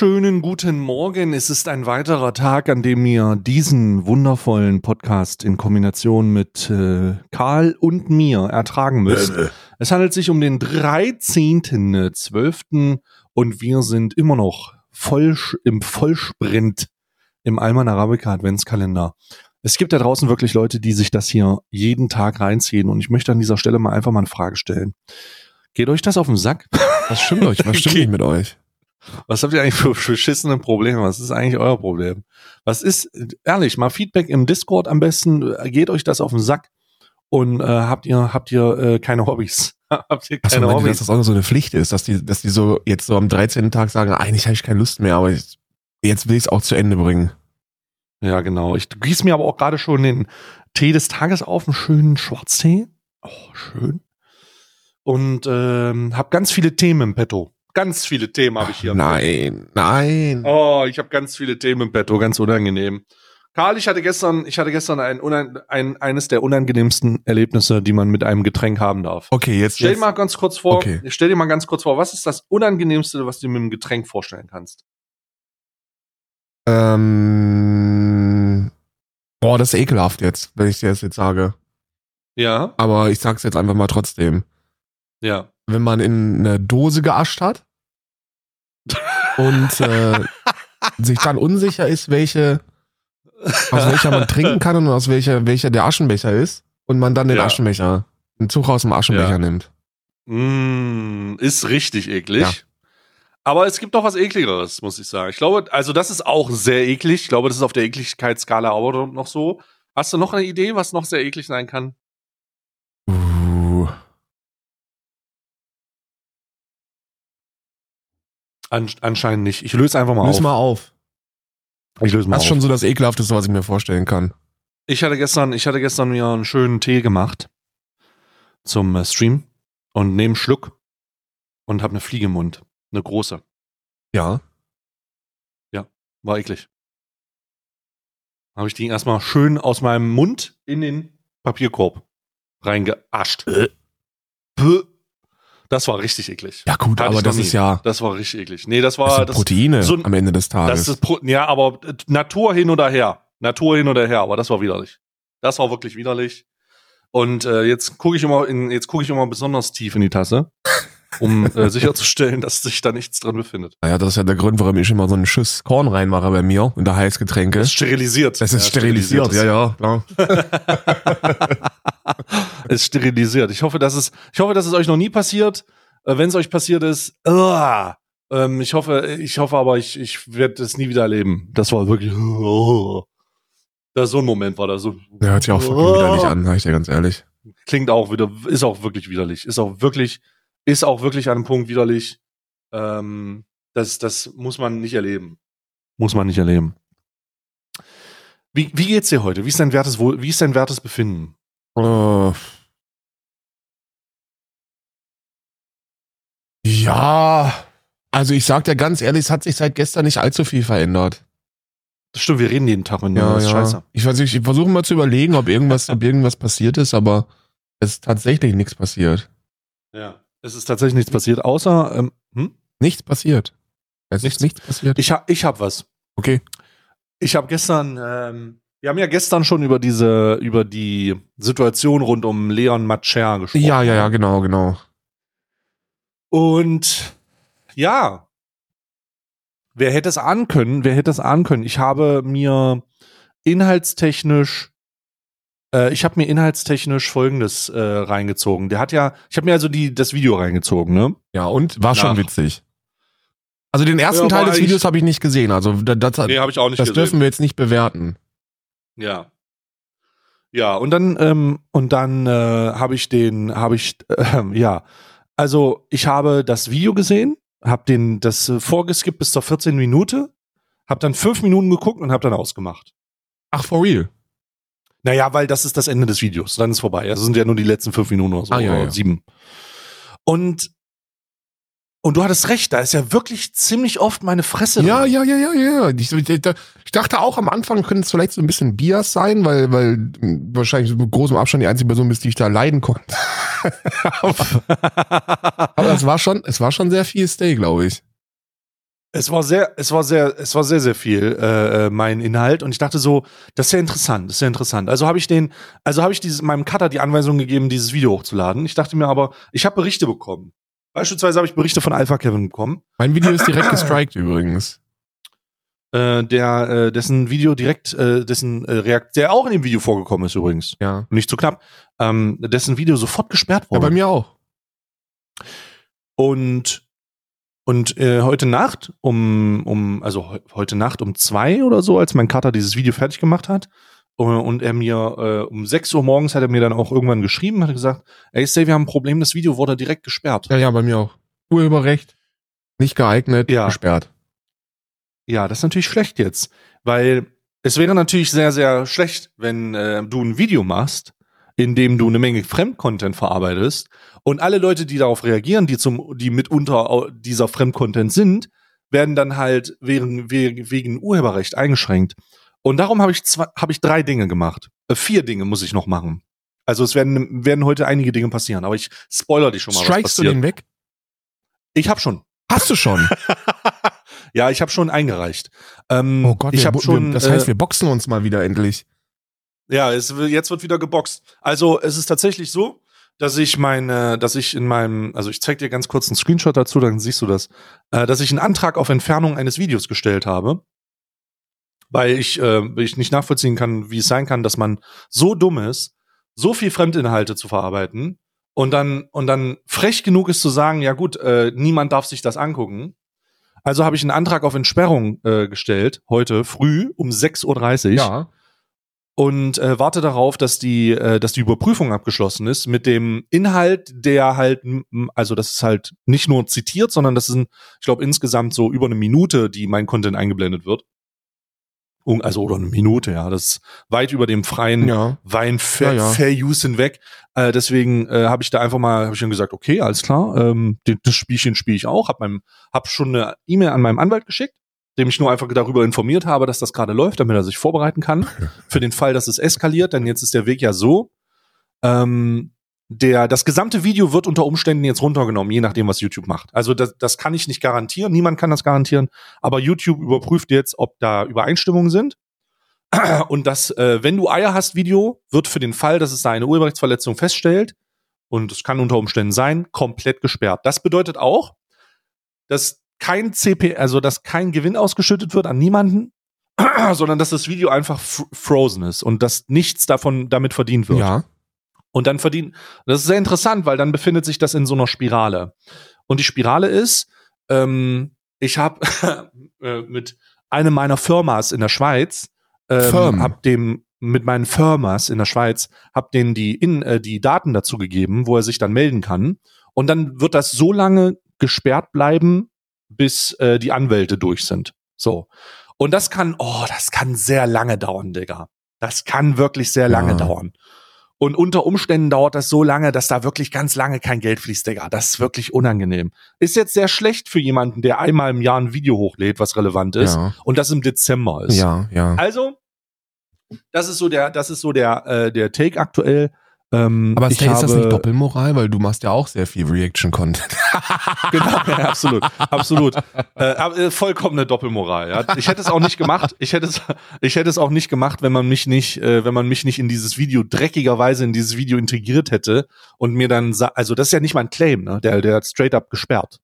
wunderschönen guten Morgen. Es ist ein weiterer Tag, an dem ihr diesen wundervollen Podcast in Kombination mit äh, Karl und mir ertragen müsst. Es handelt sich um den 13.12. und wir sind immer noch voll im Vollsprint im Alman Arabica Adventskalender. Es gibt da draußen wirklich Leute, die sich das hier jeden Tag reinziehen und ich möchte an dieser Stelle mal einfach mal eine Frage stellen. Geht euch das auf den Sack? Was stimmt euch? Was stimmt nicht mit euch? Was habt ihr eigentlich für beschissene Probleme? Was ist eigentlich euer Problem? Was ist, ehrlich, mal Feedback im Discord am besten. Geht euch das auf den Sack? Und äh, habt ihr, habt ihr äh, keine Hobbys? habt ihr keine ihr, dass Hobbys? das auch so eine Pflicht ist, dass die, dass die so jetzt so am 13. Tag sagen, eigentlich habe ich keine Lust mehr, aber jetzt, jetzt will ich es auch zu Ende bringen. Ja, genau. Ich gieße mir aber auch gerade schon den Tee des Tages auf, einen schönen Schwarztee. Oh, schön. Und ähm, habe ganz viele Themen im Petto. Ganz viele Themen habe ich hier. Nein, nein. Oh, ich habe ganz viele Themen im Petto, ganz unangenehm. Karl, ich hatte gestern, ich hatte gestern ein, ein eines der unangenehmsten Erlebnisse, die man mit einem Getränk haben darf. Okay, jetzt, Stell dir mal ganz kurz vor, Okay. stell dir mal ganz kurz vor, was ist das unangenehmste, was du dir mit einem Getränk vorstellen kannst? ähm, boah, das ist ekelhaft jetzt, wenn ich dir das jetzt sage. Ja, Aber ich sag's jetzt einfach mal trotzdem. ja. Wenn man in eine Dose geascht hat und äh, sich dann unsicher ist, welche aus welcher man trinken kann und aus welcher, welcher der Aschenbecher ist und man dann den Ja. Aschenbecher, einen Zug aus dem Aschenbecher Ja. nimmt. Mm, ist richtig eklig. Ja. Aber es gibt doch was ekligeres, muss ich sagen. Ich glaube, also das ist auch sehr eklig. Ich glaube, das ist auf der Ekligkeitsskala aber noch so. Hast du noch eine Idee, was noch sehr eklig sein kann? An, anscheinend nicht. Ich löse einfach mal löse auf. mal auf. Ich löse mal Das auf. ist schon so das ekelhafteste, was ich mir vorstellen kann. Ich hatte gestern, ich hatte gestern mir einen schönen Tee gemacht zum äh, Stream und nehme einen Schluck und habe eine Fliege im Mund, eine große. Ja. War eklig. Habe ich die erstmal schön aus meinem Mund in den Papierkorb reingeascht. Das war richtig eklig. Ja gut, Hatte aber das ist ja Das war richtig eklig. Nee, das war das, Proteine so am Ende des Tages. das ist Pro- ja, aber äh, Natur hin oder her. Natur hin oder her, aber das war widerlich. Das war wirklich widerlich. Und äh, jetzt gucke ich immer in, jetzt gucke ich immer besonders tief in die Tasse, um äh, sicherzustellen, dass sich da nichts drin befindet. naja, das ist ja der Grund, warum ich immer so einen Schuss Korn reinmache bei mir unter Heißgetränke. Das ist sterilisiert. Das ist Ja, sterilisiert, ja, ja, klar. ist sterilisiert. Ich hoffe, dass es, ich hoffe, dass es euch noch nie passiert. Äh, Wenn es euch passiert ist, uah, ähm, ich hoffe, ich hoffe aber, ich, ich werde es nie wieder erleben. Das war wirklich, das so ein Moment war da so. Der hört sich auch fucking widerlich an, sag ich dir ganz ehrlich. Klingt auch wieder, ist auch wirklich widerlich. Ist auch wirklich, ist auch wirklich an einem Punkt widerlich. Ähm, das, das muss man nicht erleben. Muss man nicht erleben. Wie, wie geht's dir heute? Wie ist dein wertes wie ist dein wertes Befinden? Äh, ja, also ich sag dir ganz ehrlich, es hat sich seit gestern nicht allzu viel verändert. Das stimmt, wir reden jeden Tag miteinander. Ja, das ist ja. scheiße. Ich weiß nicht, ich versuche mal zu überlegen, ob irgendwas, ob irgendwas passiert ist, aber es ist tatsächlich nichts passiert. Ja. Es ist tatsächlich nichts passiert, außer, ähm, hm? Nichts passiert. Es Nichts? ist nichts passiert. ich hab, ich hab was. Okay. Ich habe gestern, ähm, wir haben ja gestern schon über diese, über die Situation rund um Leon Macher gesprochen. Ja, ja, ja, genau, genau. Und ja, wer hätte es ahnen können? Wer hätte es ahnen können? Ich habe mir inhaltstechnisch, äh, ich habe mir inhaltstechnisch Folgendes äh, reingezogen. Der hat ja, ich habe mir also die das Video reingezogen, ne? Ja, und war schon Nach. witzig. Also den ersten Ja, Teil des Videos habe ich nicht gesehen. Also da- das, Nee, habe ich auch nicht das gesehen. dürfen wir jetzt nicht bewerten. Ja. Ja, und dann, ähm, und dann äh, habe ich den, habe ich, ähm, ja, also ich habe das Video gesehen, habe den das äh, vorgeskippt bis zur 14 Minute, habe dann fünf Minuten geguckt und habe dann ausgemacht. Ach, for real? Naja, weil das ist das Ende des Videos, dann ist vorbei. Das sind ja nur die letzten fünf Minuten oder so, Ah, ja, oder ja. sieben. Und und du hattest recht, da ist ja wirklich ziemlich oft meine Fresse. Ja, drin. ja, ja, ja, ja. Ich, ich, dachte auch am Anfang könnte es vielleicht so ein bisschen Bias sein, weil, weil mh, wahrscheinlich mit großem Abstand die einzige Person bist, die ich da leiden konnte. Aber es war schon, es war schon sehr viel Stay, glaube ich. Es war sehr, es war sehr, es war sehr, sehr viel äh, äh, mein Inhalt und ich dachte so, das ist ja interessant, das ist ja interessant. Also habe ich den, also habe ich dieses, meinem Cutter die Anweisung gegeben, dieses Video hochzuladen. Ich dachte mir aber, ich habe Berichte bekommen. Beispielsweise habe ich Berichte von Alpha Kevin bekommen. Mein Video ist direkt gestrikt übrigens. Äh, der, äh, dessen Video direkt, äh, dessen äh, Reakt, der auch in dem Video vorgekommen ist übrigens. Ja. Nicht zu knapp. Ähm, dessen Video sofort gesperrt ja. wurde. Bei mir auch. Und und äh, heute Nacht um um also he heute Nacht um zwei oder so, als mein Cutter dieses Video fertig gemacht hat äh, und er mir äh, um 6 Uhr morgens hat er mir dann auch irgendwann geschrieben, hat gesagt, ey Stay, wir haben ein Problem, das Video wurde direkt gesperrt. Ja, ja, bei mir auch. Urheberrecht. Nicht geeignet, Ja. gesperrt. Ja, das ist natürlich schlecht jetzt, weil es wäre natürlich sehr, sehr schlecht, wenn äh, du ein Video machst, in dem du eine Menge Fremdcontent verarbeitest und alle Leute, die darauf reagieren, die zum, die mitunter dieser Fremdcontent sind, werden dann halt wegen, wegen, Urheberrecht eingeschränkt. Und darum habe ich zwei, habe ich drei Dinge gemacht. Äh, vier Dinge muss ich noch machen. Also es werden, werden heute einige Dinge passieren, aber ich spoiler dich schon mal, was Strikest du passiert. den weg? Ich habe schon. Hast du schon. ja, ich habe schon eingereicht. Ähm, Oh Gott, ich habe schon. das heißt, äh, wir boxen uns mal wieder endlich. Ja, es, jetzt wird wieder geboxt. Also es ist tatsächlich so, dass ich meine, dass ich in meinem, also ich zeig dir ganz kurz einen Screenshot dazu, dann siehst du das, äh, dass ich einen Antrag auf Entfernung eines Videos gestellt habe, weil ich, äh, ich nicht nachvollziehen kann, wie es sein kann, dass man so dumm ist, so viel Fremdinhalte zu verarbeiten und dann und dann frech genug ist zu sagen, ja gut, äh, niemand darf sich das angucken. Also habe ich einen Antrag auf Entsperrung äh, gestellt heute früh um 6:30 Uhr Ja. und äh, warte darauf, dass die, äh, dass die Überprüfung abgeschlossen ist mit dem Inhalt, der halt, also das ist halt nicht nur zitiert, sondern das sind, ich glaube, insgesamt so über eine Minute, die mein Content eingeblendet wird. Also oder eine Minute, ja, das ist weit über dem freien Ja. Wein Fair, Ja, ja. Fair Use hinweg. Äh, deswegen äh, habe ich da einfach mal, habe ich dann gesagt, okay, alles klar, ähm, das Spielchen spiele ich auch. Hab meinem, hab schon eine E-Mail an meinem Anwalt geschickt, dem ich nur einfach darüber informiert habe, dass das gerade läuft, damit er sich vorbereiten kann für den Fall, dass es eskaliert. Denn jetzt ist der Weg ja so. Ähm, der, das gesamte Video wird unter Umständen jetzt runtergenommen, je nachdem, was YouTube macht. Also das, das kann ich nicht garantieren, niemand kann das garantieren, aber YouTube überprüft jetzt, ob da Übereinstimmungen sind. Und das, äh, wenn du Eier hast, Video, wird für den Fall, dass es da eine Urheberrechtsverletzung feststellt, und es kann unter Umständen sein, komplett gesperrt. Das bedeutet auch, dass kein CP, also dass kein Gewinn ausgeschüttet wird an niemanden, sondern dass das Video einfach frozen ist und dass nichts davon damit verdient wird. Ja. Und dann verdienen. Das ist sehr interessant, weil dann befindet sich das in so einer Spirale. Und die Spirale ist, ähm, ich habe äh, mit einem meiner Firmas in der Schweiz, ähm, Firm. hab dem mit meinen Firmas in der Schweiz, hab denen die in äh, die Daten dazu gegeben, wo er sich dann melden kann. Und dann wird das so lange gesperrt bleiben, bis äh, die Anwälte durch sind. So. Und das kann, oh, das kann sehr lange dauern, Digga. Das kann wirklich sehr lange Ja. dauern. Und unter Umständen dauert das so lange, dass da wirklich ganz lange kein Geld fließt, Digga. Das ist wirklich unangenehm. Ist jetzt sehr schlecht für jemanden, der einmal im Jahr ein Video hochlädt, was relevant ist, Ja. und das im Dezember ist. Ja, ja. Also, das ist so der, das ist so der, äh, der Take aktuell. Ähm, Aber ich ist das habe- nicht Doppelmoral? Weil du machst ja auch sehr viel Reaction-Content. genau, ja, absolut, absolut. Äh, äh, vollkommene Doppelmoral. Ja. Ich hätte es auch nicht gemacht. Ich hätte es, ich hätte es auch nicht gemacht, wenn man mich nicht, äh, wenn man mich nicht in dieses Video dreckigerweise in dieses Video integriert hätte und mir dann, also das ist ja nicht mal ein Claim, ne? Der, der hat straight up gesperrt.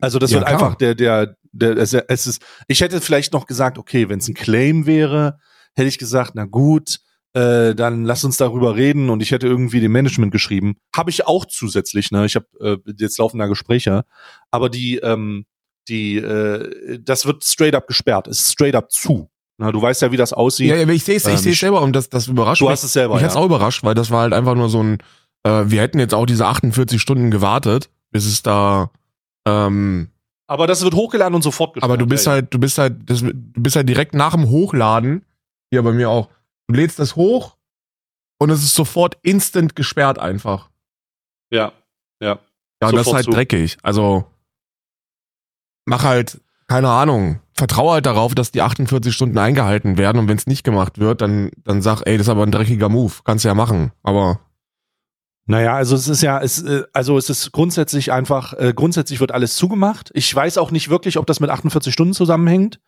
Also das Ja, wird klar. einfach der, der, der, es, es ist. Ich hätte vielleicht noch gesagt, okay, wenn es ein Claim wäre, hätte ich gesagt, na gut. Äh, dann lass uns darüber reden und ich hätte irgendwie dem Management geschrieben. Habe ich auch zusätzlich, ne? Ich habe äh, jetzt laufen da Gespräche, aber die, ähm, die, äh, das wird straight up gesperrt, ist straight up zu. Na, du weißt ja, wie das aussieht. Ja, ich sehe es Ähm, ich seh's selber und das, das überrascht du mich. hast es selber, Mich ja. hat's auch überrascht, weil das war halt einfach nur so ein, äh, wir hätten jetzt auch diese 48 Stunden gewartet, bis es da, ähm, Aber das wird hochgeladen und sofort gesperrt. aber du bist halt, du bist halt, das, du bist halt direkt nach dem Hochladen, hier bei mir auch, du lädst das hoch und es ist sofort instant gesperrt einfach. Ja, ja. Ja, und das ist halt zu. dreckig. Also mach halt, keine Ahnung, vertraue halt darauf, dass die 48 Stunden eingehalten werden und wenn es nicht gemacht wird, dann, dann sag, ey, das ist aber ein dreckiger Move. Kannst du ja machen. Aber Naja, also es ist ja, es, äh, also es ist grundsätzlich einfach, äh, grundsätzlich wird alles zugemacht. Ich weiß auch nicht wirklich, ob das mit 48 Stunden zusammenhängt.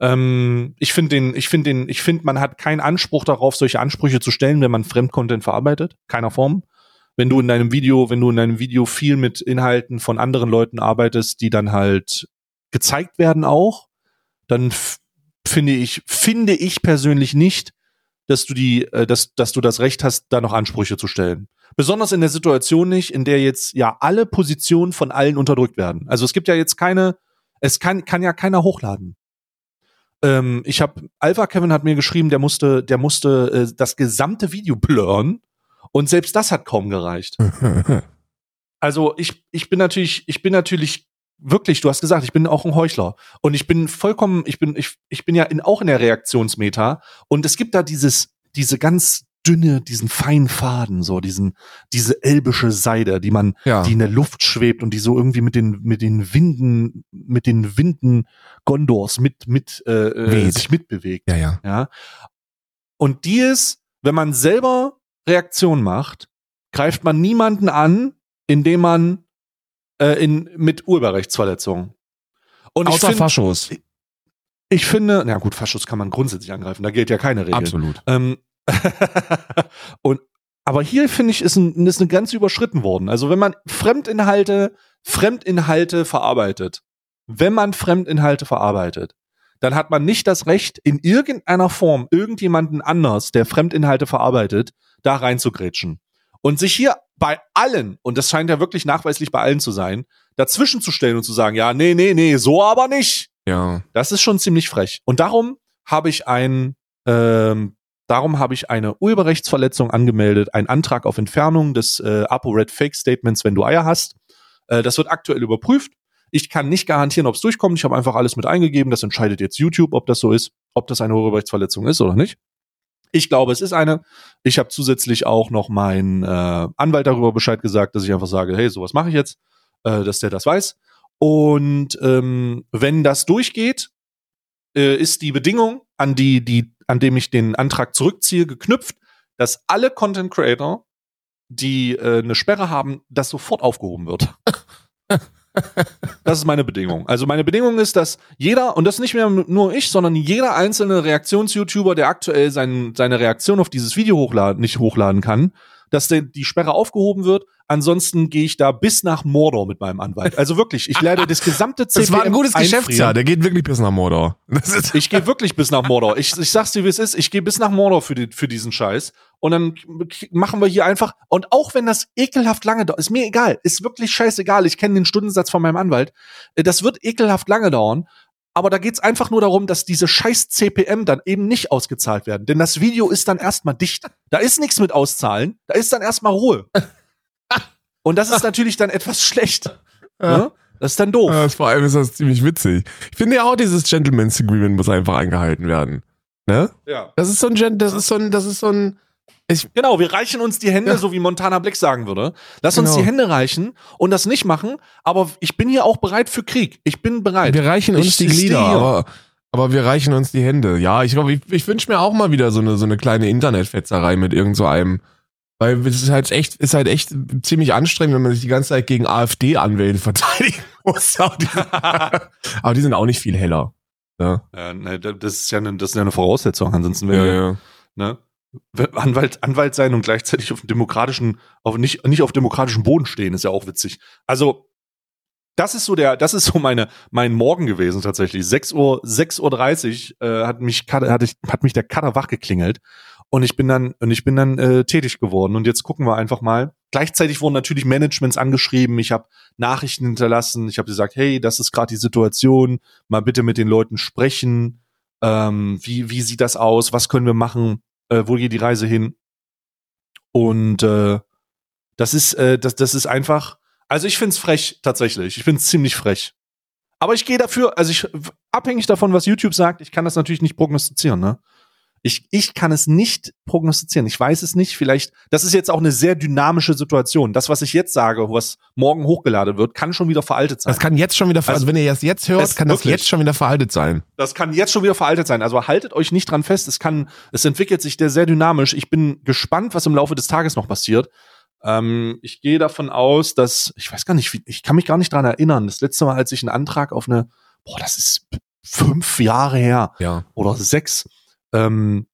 Ähm, ich finde den, ich finde den, ich finde, man hat keinen Anspruch darauf, solche Ansprüche zu stellen, wenn man Fremdcontent verarbeitet. Keiner Form. Wenn du in deinem Video, wenn du in deinem Video viel mit Inhalten von anderen Leuten arbeitest, die dann halt gezeigt werden auch, dann finde ich, finde ich persönlich nicht, dass du die, äh, dass, dass du das Recht hast, da noch Ansprüche zu stellen. Besonders in der Situation nicht, in der jetzt ja alle Positionen von allen unterdrückt werden. Also es gibt ja jetzt keine, es kann, kann ja keiner hochladen. Ähm, ich habe, Alpha Kevin hat mir geschrieben, der musste, der musste äh, das gesamte Video blurren und selbst das hat kaum gereicht. also ich, ich bin natürlich, ich bin natürlich wirklich, du hast gesagt, ich bin auch ein Heuchler. Und ich bin vollkommen, ich bin, ich, ich bin ja in, auch in der Reaktionsmeta. Und es gibt da dieses, diese ganz dünne, diesen feinen Faden, so diesen, diese elbische Seide, die man, Ja. die in der Luft schwebt und die so irgendwie mit den, mit den Winden, mit den Winden Gondors mit, mit, äh, äh, Weht. sich mitbewegt. Ja, ja. Ja. Und die ist, wenn man selber Reaktion macht, greift man niemanden an, indem man äh, in, mit Urheberrechtsverletzungen. Und ich, Außer find, Faschos. ich finde, na gut, Faschos kann man grundsätzlich angreifen, da gilt ja keine Regel. Absolut. Ähm, und aber hier finde ich ist, ein, ist eine Grenze überschritten worden. Also wenn man Fremdinhalte, Fremdinhalte verarbeitet, wenn man Fremdinhalte verarbeitet, dann hat man nicht das Recht, in irgendeiner Form irgendjemanden anders, der Fremdinhalte verarbeitet, da reinzugrätschen. Und sich hier bei allen, und das scheint ja wirklich nachweislich bei allen zu sein, dazwischen zu stellen und zu sagen, ja, nee, nee, nee, so aber nicht. Ja. Das ist schon ziemlich frech. Und darum habe ich ein, ähm, darum habe ich eine Urheberrechtsverletzung angemeldet, einen Antrag auf Entfernung des äh, ApoRed Fake Statements, wenn du Eier hast. Äh, das wird aktuell überprüft. Ich kann nicht garantieren, ob es durchkommt. Ich habe einfach alles mit eingegeben. Das entscheidet jetzt YouTube, ob das so ist, ob das eine Urheberrechtsverletzung ist oder nicht. Ich glaube, es ist eine. Ich habe zusätzlich auch noch meinen äh, Anwalt darüber Bescheid gesagt, dass ich einfach sage, hey, sowas mache ich jetzt, äh, dass der das weiß. Und ähm, wenn das durchgeht, äh, ist die Bedingung, an die, die, an dem ich den Antrag zurückziehe, geknüpft, dass alle Content Creator, die äh, eine Sperre haben, das sofort aufgehoben wird. Das ist meine Bedingung. Also meine Bedingung ist, dass jeder, und das nicht mehr nur ich, sondern jeder einzelne Reaktions-YouTuber, der aktuell sein, seine Reaktion auf dieses Video hochladen, nicht hochladen kann, dass die Sperre aufgehoben wird. Ansonsten gehe ich da bis nach Mordor mit meinem Anwalt. Also wirklich, ich werde das gesamte Das war ein gutes einfrieren. Geschäftsjahr. Der geht wirklich bis nach Mordor. Ich gehe wirklich bis nach Mordor. Ich, ich sag's dir, wie es ist. Ich gehe bis nach Mordor für, die, für diesen Scheiß. Und dann machen wir hier einfach. Und auch wenn das ekelhaft lange dauert, ist mir egal. Ist wirklich scheißegal. Ich kenne den Stundensatz von meinem Anwalt. Äh, Das wird ekelhaft lange dauern. Aber da geht's einfach nur darum, dass diese scheiß CPM dann eben nicht ausgezahlt werden. Denn das Video ist dann erstmal dicht. Da ist nichts mit auszahlen. Da ist dann erstmal Ruhe. Und das ist natürlich dann etwas schlecht. Ne? Das ist dann doof. Ja, vor allem ist das ziemlich witzig. Ich finde ja auch, dieses Gentleman's Agreement muss einfach eingehalten werden. Ne? Ja. Das ist so ein, das ist so ein, das ist so ein, ich, Genau, wir reichen uns die Hände, Ja. so wie Montana Black sagen würde. Lass uns Genau. die Hände reichen und das nicht machen, aber ich bin hier auch bereit für Krieg. Ich bin bereit. wir reichen uns Ich- die Glieder, aber, aber wir reichen uns die Hände. Ja, ich glaube, ich, ich wünsche mir auch mal wieder so eine, so eine kleine Internetfetzerei mit irgend so einem. Weil es ist halt echt, ist halt echt ziemlich anstrengend, wenn man sich die ganze Zeit gegen AfD-Anwälte verteidigen muss. Aber die, sind auch nicht viel heller. Ja, Ja, ne, das ist ja eine, das ist ja eine Voraussetzung, ansonsten wäre ja, ja. ne, Anwalt, Anwalt sein und gleichzeitig auf dem demokratischen, auf nicht, nicht auf demokratischem Boden stehen, ist ja auch witzig. Also, das ist so der, das ist so meine, mein Morgen gewesen tatsächlich. 6 Uhr, 6 Uhr 30, äh, hat mich, Kader- hat, hat mich der Cutter wach geklingelt. Und ich bin dann, und ich bin dann äh, tätig geworden. Und jetzt gucken wir einfach mal. Gleichzeitig wurden natürlich Managements angeschrieben. Ich habe Nachrichten hinterlassen. Ich habe gesagt, hey, das ist gerade die Situation. Mal bitte mit den Leuten sprechen. Ähm, wie, wie sieht das aus? Was können wir machen? Äh, wo geht die Reise hin? Und äh, das ist, äh, das, das ist einfach. Also ich find's frech tatsächlich. Ich find's ziemlich frech. Aber ich gehe dafür, also ich abhängig davon, was YouTube sagt, ich kann das natürlich nicht prognostizieren, ne? Ich, ich kann es nicht prognostizieren. Ich weiß es nicht. Vielleicht, das ist jetzt auch eine sehr dynamische Situation. Das, was ich jetzt sage, was morgen hochgeladen wird, kann schon wieder veraltet sein. Das kann jetzt schon wieder, ver- Also, also wenn ihr das jetzt hört, kann das wirklich- jetzt schon wieder veraltet sein. Das kann jetzt schon wieder veraltet sein. Also haltet euch nicht dran fest. Es kann, es entwickelt sich der sehr dynamisch. Ich bin gespannt, was im Laufe des Tages noch passiert. Ähm, ich gehe davon aus, dass, ich weiß gar nicht, ich kann mich gar nicht dran erinnern. Das letzte Mal, als ich einen Antrag auf eine, boah, das ist fünf Jahre her Ja. oder sechs. Ähm,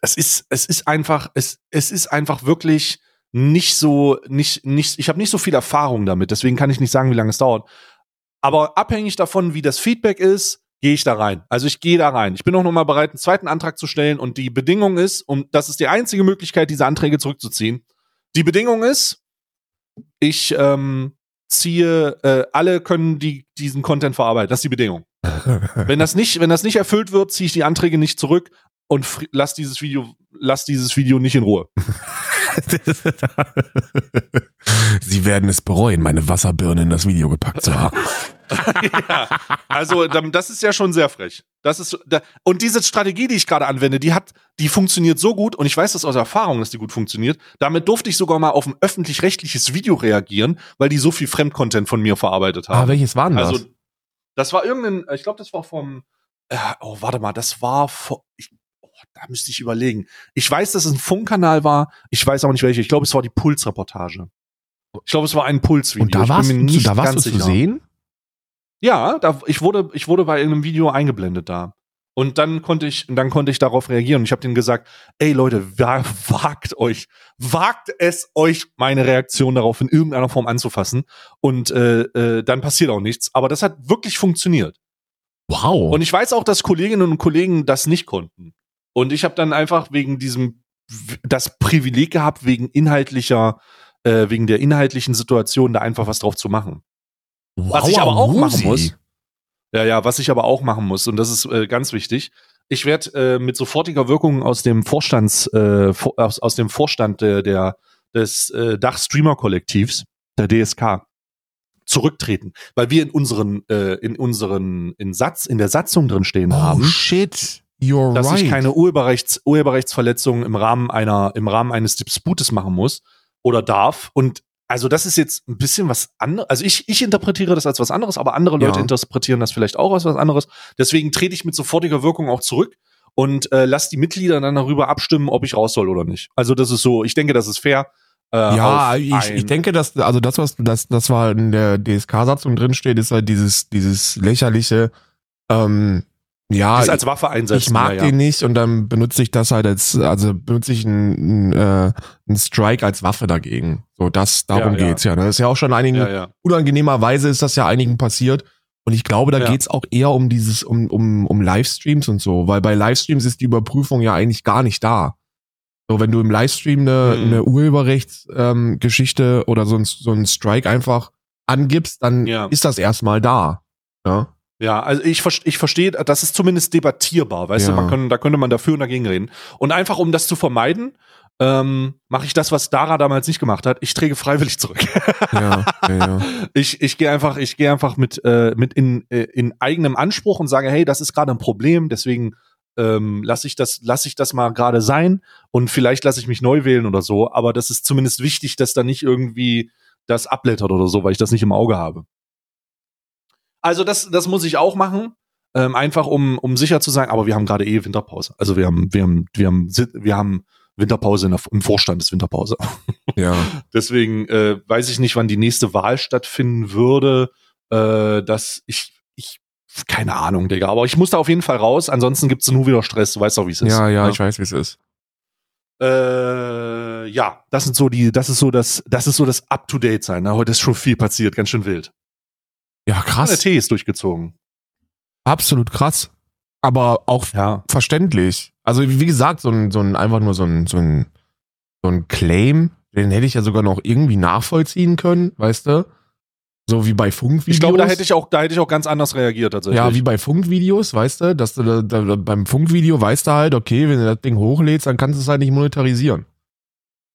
es ist, es ist einfach, es, es ist einfach wirklich nicht so, nicht, nicht, ich habe nicht so viel Erfahrung damit, deswegen kann ich nicht sagen, wie lange es dauert. Aber abhängig davon, wie das Feedback ist, gehe ich da rein. Also ich gehe da rein. Ich bin auch noch mal bereit, einen zweiten Antrag zu stellen und die Bedingung ist, und das ist die einzige Möglichkeit, diese Anträge zurückzuziehen. Die Bedingung ist, ich ähm, ziehe, äh, alle können die, diesen Content verarbeiten. Das ist die Bedingung. Wenn das nicht, wenn das nicht erfüllt wird, ziehe ich die Anträge nicht zurück und lass dieses Video, lass dieses Video nicht in Ruhe. Sie werden es bereuen, meine Wasserbirne in das Video gepackt zu haben. ja, also das ist ja schon sehr frech. Das ist und diese Strategie, die ich gerade anwende, die hat, die funktioniert so gut und ich weiß das aus Erfahrung, dass die gut funktioniert. Damit durfte ich sogar mal auf ein öffentlich-rechtliches Video reagieren, weil die so viel Fremdcontent von mir verarbeitet Ah, haben. welches war denn das? also das war irgendein, ich glaube, das war vom, äh, oh warte mal, das war vor, ich, oh, da müsste ich überlegen. Ich weiß, dass es ein Funkkanal war. Ich weiß aber nicht welche. Ich glaube, es war die Puls-Reportage. Ich glaube, es war ein Puls-Video. und da warst, da warst du zu sehen? Ja, da, ich wurde, ich wurde bei irgendeinem Video eingeblendet da. Und dann konnte ich, dann konnte ich darauf reagieren. Und ich habe denen gesagt, ey Leute, wa- wagt euch, wagt es euch, meine Reaktion darauf in irgendeiner Form anzufassen. Und äh, äh, dann passiert auch nichts. Aber das hat wirklich funktioniert. Wow. Und ich weiß auch, dass Kolleginnen und Kollegen das nicht konnten. Und ich habe dann einfach wegen diesem das Privileg gehabt, wegen inhaltlicher, äh, wegen der inhaltlichen Situation da einfach was drauf zu machen. was ich aber auch machen Musi. muss. Ja, ja, was ich aber auch machen muss, und das ist äh, ganz wichtig, ich werde äh, mit sofortiger Wirkung aus dem Vorstands, äh, aus, aus dem Vorstand der, der des äh, Dach-Streamer-Kollektivs, der DSK, zurücktreten, weil wir in unseren, äh, in unseren, in Satz, in der Satzung drin stehen Oh haben, shit, you're dass right. ich keine Urheberrechts, Urheberrechtsverletzungen im Rahmen einer, im Rahmen eines Disputes machen muss oder darf. Und also das ist jetzt ein bisschen was anderes. Also ich, ich interpretiere das als was anderes, aber andere Leute Ja. interpretieren das vielleicht auch als was anderes. Deswegen trete ich mit sofortiger Wirkung auch zurück und äh, lass die Mitglieder dann darüber abstimmen, ob ich raus soll oder nicht. Also das ist so, ich denke, das ist fair. Äh, ja, ich, ich denke, dass, also das, was das, das war in der DSK-Satzung drin steht, ist halt dieses, dieses lächerliche, ähm, ja, das als Waffe einsetzen. ich mag ja, ja. den nicht und dann benutze ich das halt als, also benutze ich einen, einen, äh, einen Strike als Waffe dagegen. So, das, darum Ja, geht's ja. ne? Das ist ja auch schon einigen, unangenehmerweise ist das ja einigen passiert. Und ich glaube, da geht's auch eher um dieses, um, um, um Livestreams und so, weil bei Livestreams ist die Überprüfung ja eigentlich gar nicht da. So, wenn du im Livestream eine, Mhm. eine Urheberrechtsgeschichte ähm, oder so ein, so ein Strike einfach angibst, dann ist das erstmal da. Ja? Ja, also ich, ich verstehe, das ist zumindest debattierbar, weißt Ja. du, man kann, da könnte man dafür und dagegen reden. Und einfach um das zu vermeiden, ähm, mache ich das, was Dara damals nicht gemacht hat. Ich träge freiwillig zurück. Ja, ja, ja. Ich, ich gehe einfach, ich gehe einfach mit, äh, mit in, äh, in eigenem Anspruch und sage, hey, das ist gerade ein Problem, deswegen ähm, lasse ich das, lasse ich das mal gerade sein und vielleicht lasse ich mich neu wählen oder so. Aber das ist zumindest wichtig, dass da nicht irgendwie das abblättert oder so, weil ich das nicht im Auge habe. Also das, das muss ich auch machen. Ähm, einfach um, um sicher zu sein, aber wir haben gerade eh Winterpause. Also wir haben, wir haben, wir haben, wir haben Winterpause in der, im Vorstand ist Winterpause. ja. Deswegen äh, weiß ich nicht, wann die nächste Wahl stattfinden würde. Äh, dass ich, ich, keine Ahnung, Digga. Aber ich muss da auf jeden Fall raus. Ansonsten gibt's nur wieder Stress. Du weißt doch, wie es ist. Ja, ja, ne? ich weiß, wie es ist. Äh, ja, das sind so die, das ist so das, das ist so das Up-to-Date sein. Ne? Heute ist schon viel passiert, ganz schön wild. Ja, Der krass. Tee ist durchgezogen. Absolut krass. Aber auch Ja. verständlich. Also wie gesagt, so ein, so ein einfach nur so ein, so ein, so ein Claim, den hätte ich ja sogar noch irgendwie nachvollziehen können, weißt du? So wie bei Funkvideos. Ich glaube, da hätte ich auch, da hätte ich auch ganz anders reagiert tatsächlich. ja, wie bei Funkvideos, weißt du, dass du da, da, beim Funkvideo weißt du halt, okay, wenn du das Ding hochlädst, dann kannst du es halt nicht monetarisieren.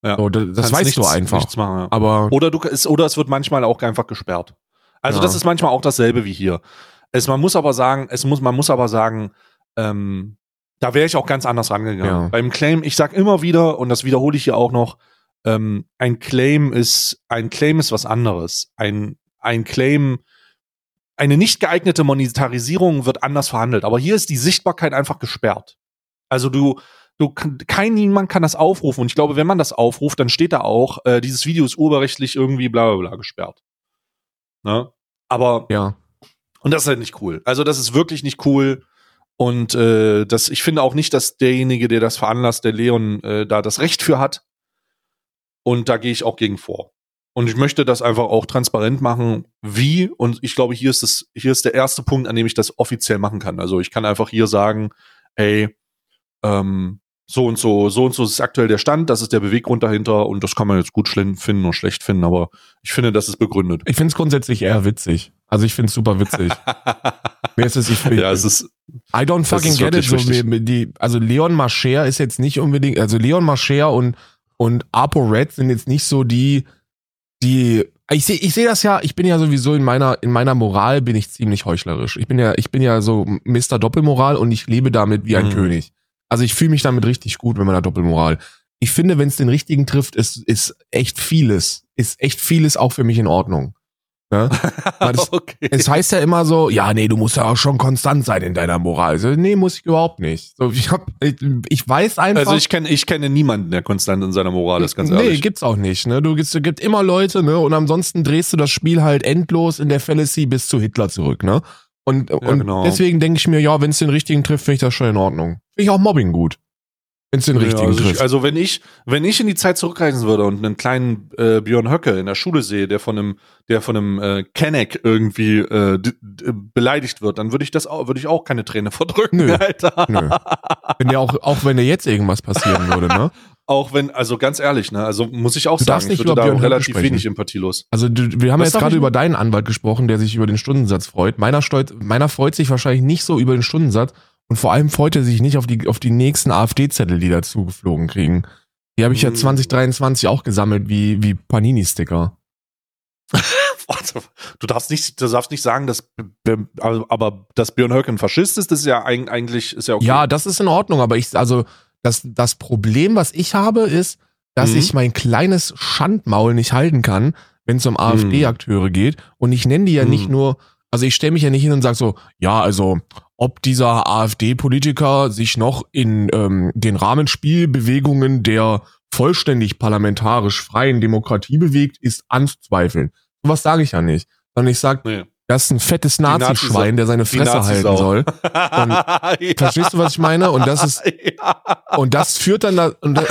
Ja. So, das das weißt nichts, du einfach. Machen, ja. Aber Oder du oder es wird manchmal auch einfach gesperrt. Also Ja. das ist manchmal auch dasselbe wie hier. Es, man muss aber sagen, es muss, man muss aber sagen, ähm, da wäre ich auch ganz anders rangegangen. Ja. Beim Claim, ich sag immer wieder, und das wiederhole ich hier auch noch, ähm, ein Claim ist, ein Claim ist was anderes. Ein, ein Claim, eine nicht geeignete Monetarisierung wird anders verhandelt. Aber hier ist die Sichtbarkeit einfach gesperrt. Also du, du kein niemand kann das aufrufen. Und ich glaube, wenn man das aufruft, dann steht da auch, äh, dieses Video ist urheberrechtlich irgendwie bla bla bla gesperrt. Ne? Aber ja. Und das ist halt nicht cool. Also das ist wirklich nicht cool. Und äh, das, ich finde auch nicht, dass derjenige, der das veranlasst, der Leon, äh, da das Recht für hat. Und da gehe ich auch gegen vor. Und ich möchte das einfach auch transparent machen, wie. Und ich glaube, hier ist das, hier ist der erste Punkt, an dem ich das offiziell machen kann. Also ich kann einfach hier sagen, ey, ähm, so und so, so und so ist aktuell der Stand, das ist der Beweggrund dahinter und das kann man jetzt gut finden oder schlecht finden, aber ich finde, das ist begründet. Ich finde es grundsätzlich eher witzig. Also ich finde es super witzig. Mir ist es, ich, ja, es ist, I don't fucking get it. So, die, also Leon Mascher ist jetzt nicht unbedingt, also Leon Mascher und, und Apo Red sind jetzt nicht so die, die, ich sehe ich seh das ja, ich bin ja sowieso in meiner, in meiner Moral bin ich ziemlich heuchlerisch. Ich bin ja, ich bin ja so Mr. Doppelmoral und ich lebe damit wie ein mhm. König. Also ich fühle mich damit richtig gut, wenn man da Doppelmoral. Ich finde, wenn es den richtigen trifft, ist, ist echt vieles, ist echt vieles auch für mich in Ordnung. Ne? Das, okay. Es heißt ja immer so, ja, nee, du musst ja auch schon konstant sein in deiner Moral. So, nee, muss ich überhaupt nicht. So, ich, hab, ich, ich weiß einfach. Also ich kenne ich kenne niemanden, der konstant in seiner Moral ist, ganz nee, ehrlich. Nee, gibt's auch nicht. Ne? Du gibst, gibt immer Leute, ne? Und ansonsten drehst du das Spiel halt endlos in der Fallacy bis zu Hitler zurück, ne? Und, ja, und genau. deswegen denke ich mir, ja, wenn es den richtigen trifft, finde ich das schon in Ordnung. Ich auch Mobbing gut. Wenn es den ja, richtigen also trifft. Ich, also wenn ich, wenn ich in die Zeit zurückreisen würde und einen kleinen äh, Björn Höcke in der Schule sehe, der von einem, der von einem äh, Kenneck irgendwie äh, beleidigt wird, dann würde ich das auch, würde ich auch keine Träne verdrücken, Nö. Alter. Nö. Wenn ja auch, auch wenn dir jetzt irgendwas passieren würde, ne? auch wenn, also ganz ehrlich, ne, also muss ich auch du sagen, ich würde da relativ sprechen. wenig empathielos. Also du, wir haben Was jetzt gerade über deinen Anwalt gesprochen, der sich über den Stundensatz freut. Meiner, stolz, meiner freut sich wahrscheinlich nicht so über den Stundensatz, und vor allem freut er sich nicht auf die, auf die nächsten AfD-Zettel, die dazu geflogen kriegen. Die habe ich ja 2023 hm. auch gesammelt, wie, wie Panini-Sticker. du darfst nicht, du darfst nicht sagen, dass, aber dass Björn Höcke ein Faschist ist, das ist ja eigentlich, ist ja okay. Ja, das ist in Ordnung, aber ich, also, das, das Problem, was ich habe, ist, dass mhm. ich mein kleines Schandmaul nicht halten kann, wenn es um AfD-Akteure mhm. geht. Und ich nenne die ja mhm. nicht nur, also ich stelle mich ja nicht hin und sage so, ja, also ob dieser AfD-Politiker sich noch in ähm, den Rahmenspielbewegungen der vollständig parlamentarisch freien Demokratie bewegt, ist anzuzweifeln. Was sage ich ja nicht. Sondern ich sage, nee. das ist ein fettes Nazischwein, der seine Fresse halten soll. Und, ja. Verstehst du, was ich meine? Und das ist ja. und das führt dann da, und,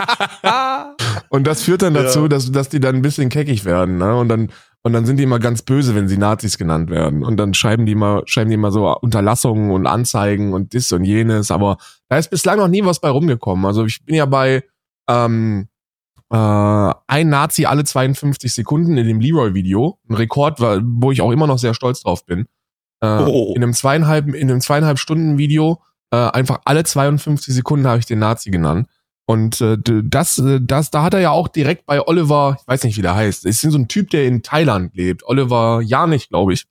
und das führt dann dazu, ja. dass, dass die dann ein bisschen keckig werden, ne? Und dann und dann sind die immer ganz böse, wenn sie Nazis genannt werden. Und dann schreiben die mal, schreiben die immer so Unterlassungen und Anzeigen und dies und jenes. Aber da ist bislang noch nie was bei rumgekommen. Also ich bin ja bei ähm, äh, ein Nazi alle 52 Sekunden in dem Leroy-Video. Ein Rekord, wo ich auch immer noch sehr stolz drauf bin. Äh, oh. In einem zweieinhalb, in einem zweieinhalb Stunden Video äh, einfach alle 52 Sekunden habe ich den Nazi genannt. Und äh, das, äh, das, da hat er ja auch direkt bei Oliver, ich weiß nicht, wie der heißt, ist so ein Typ, der in Thailand lebt. Oliver Janich, glaube ich.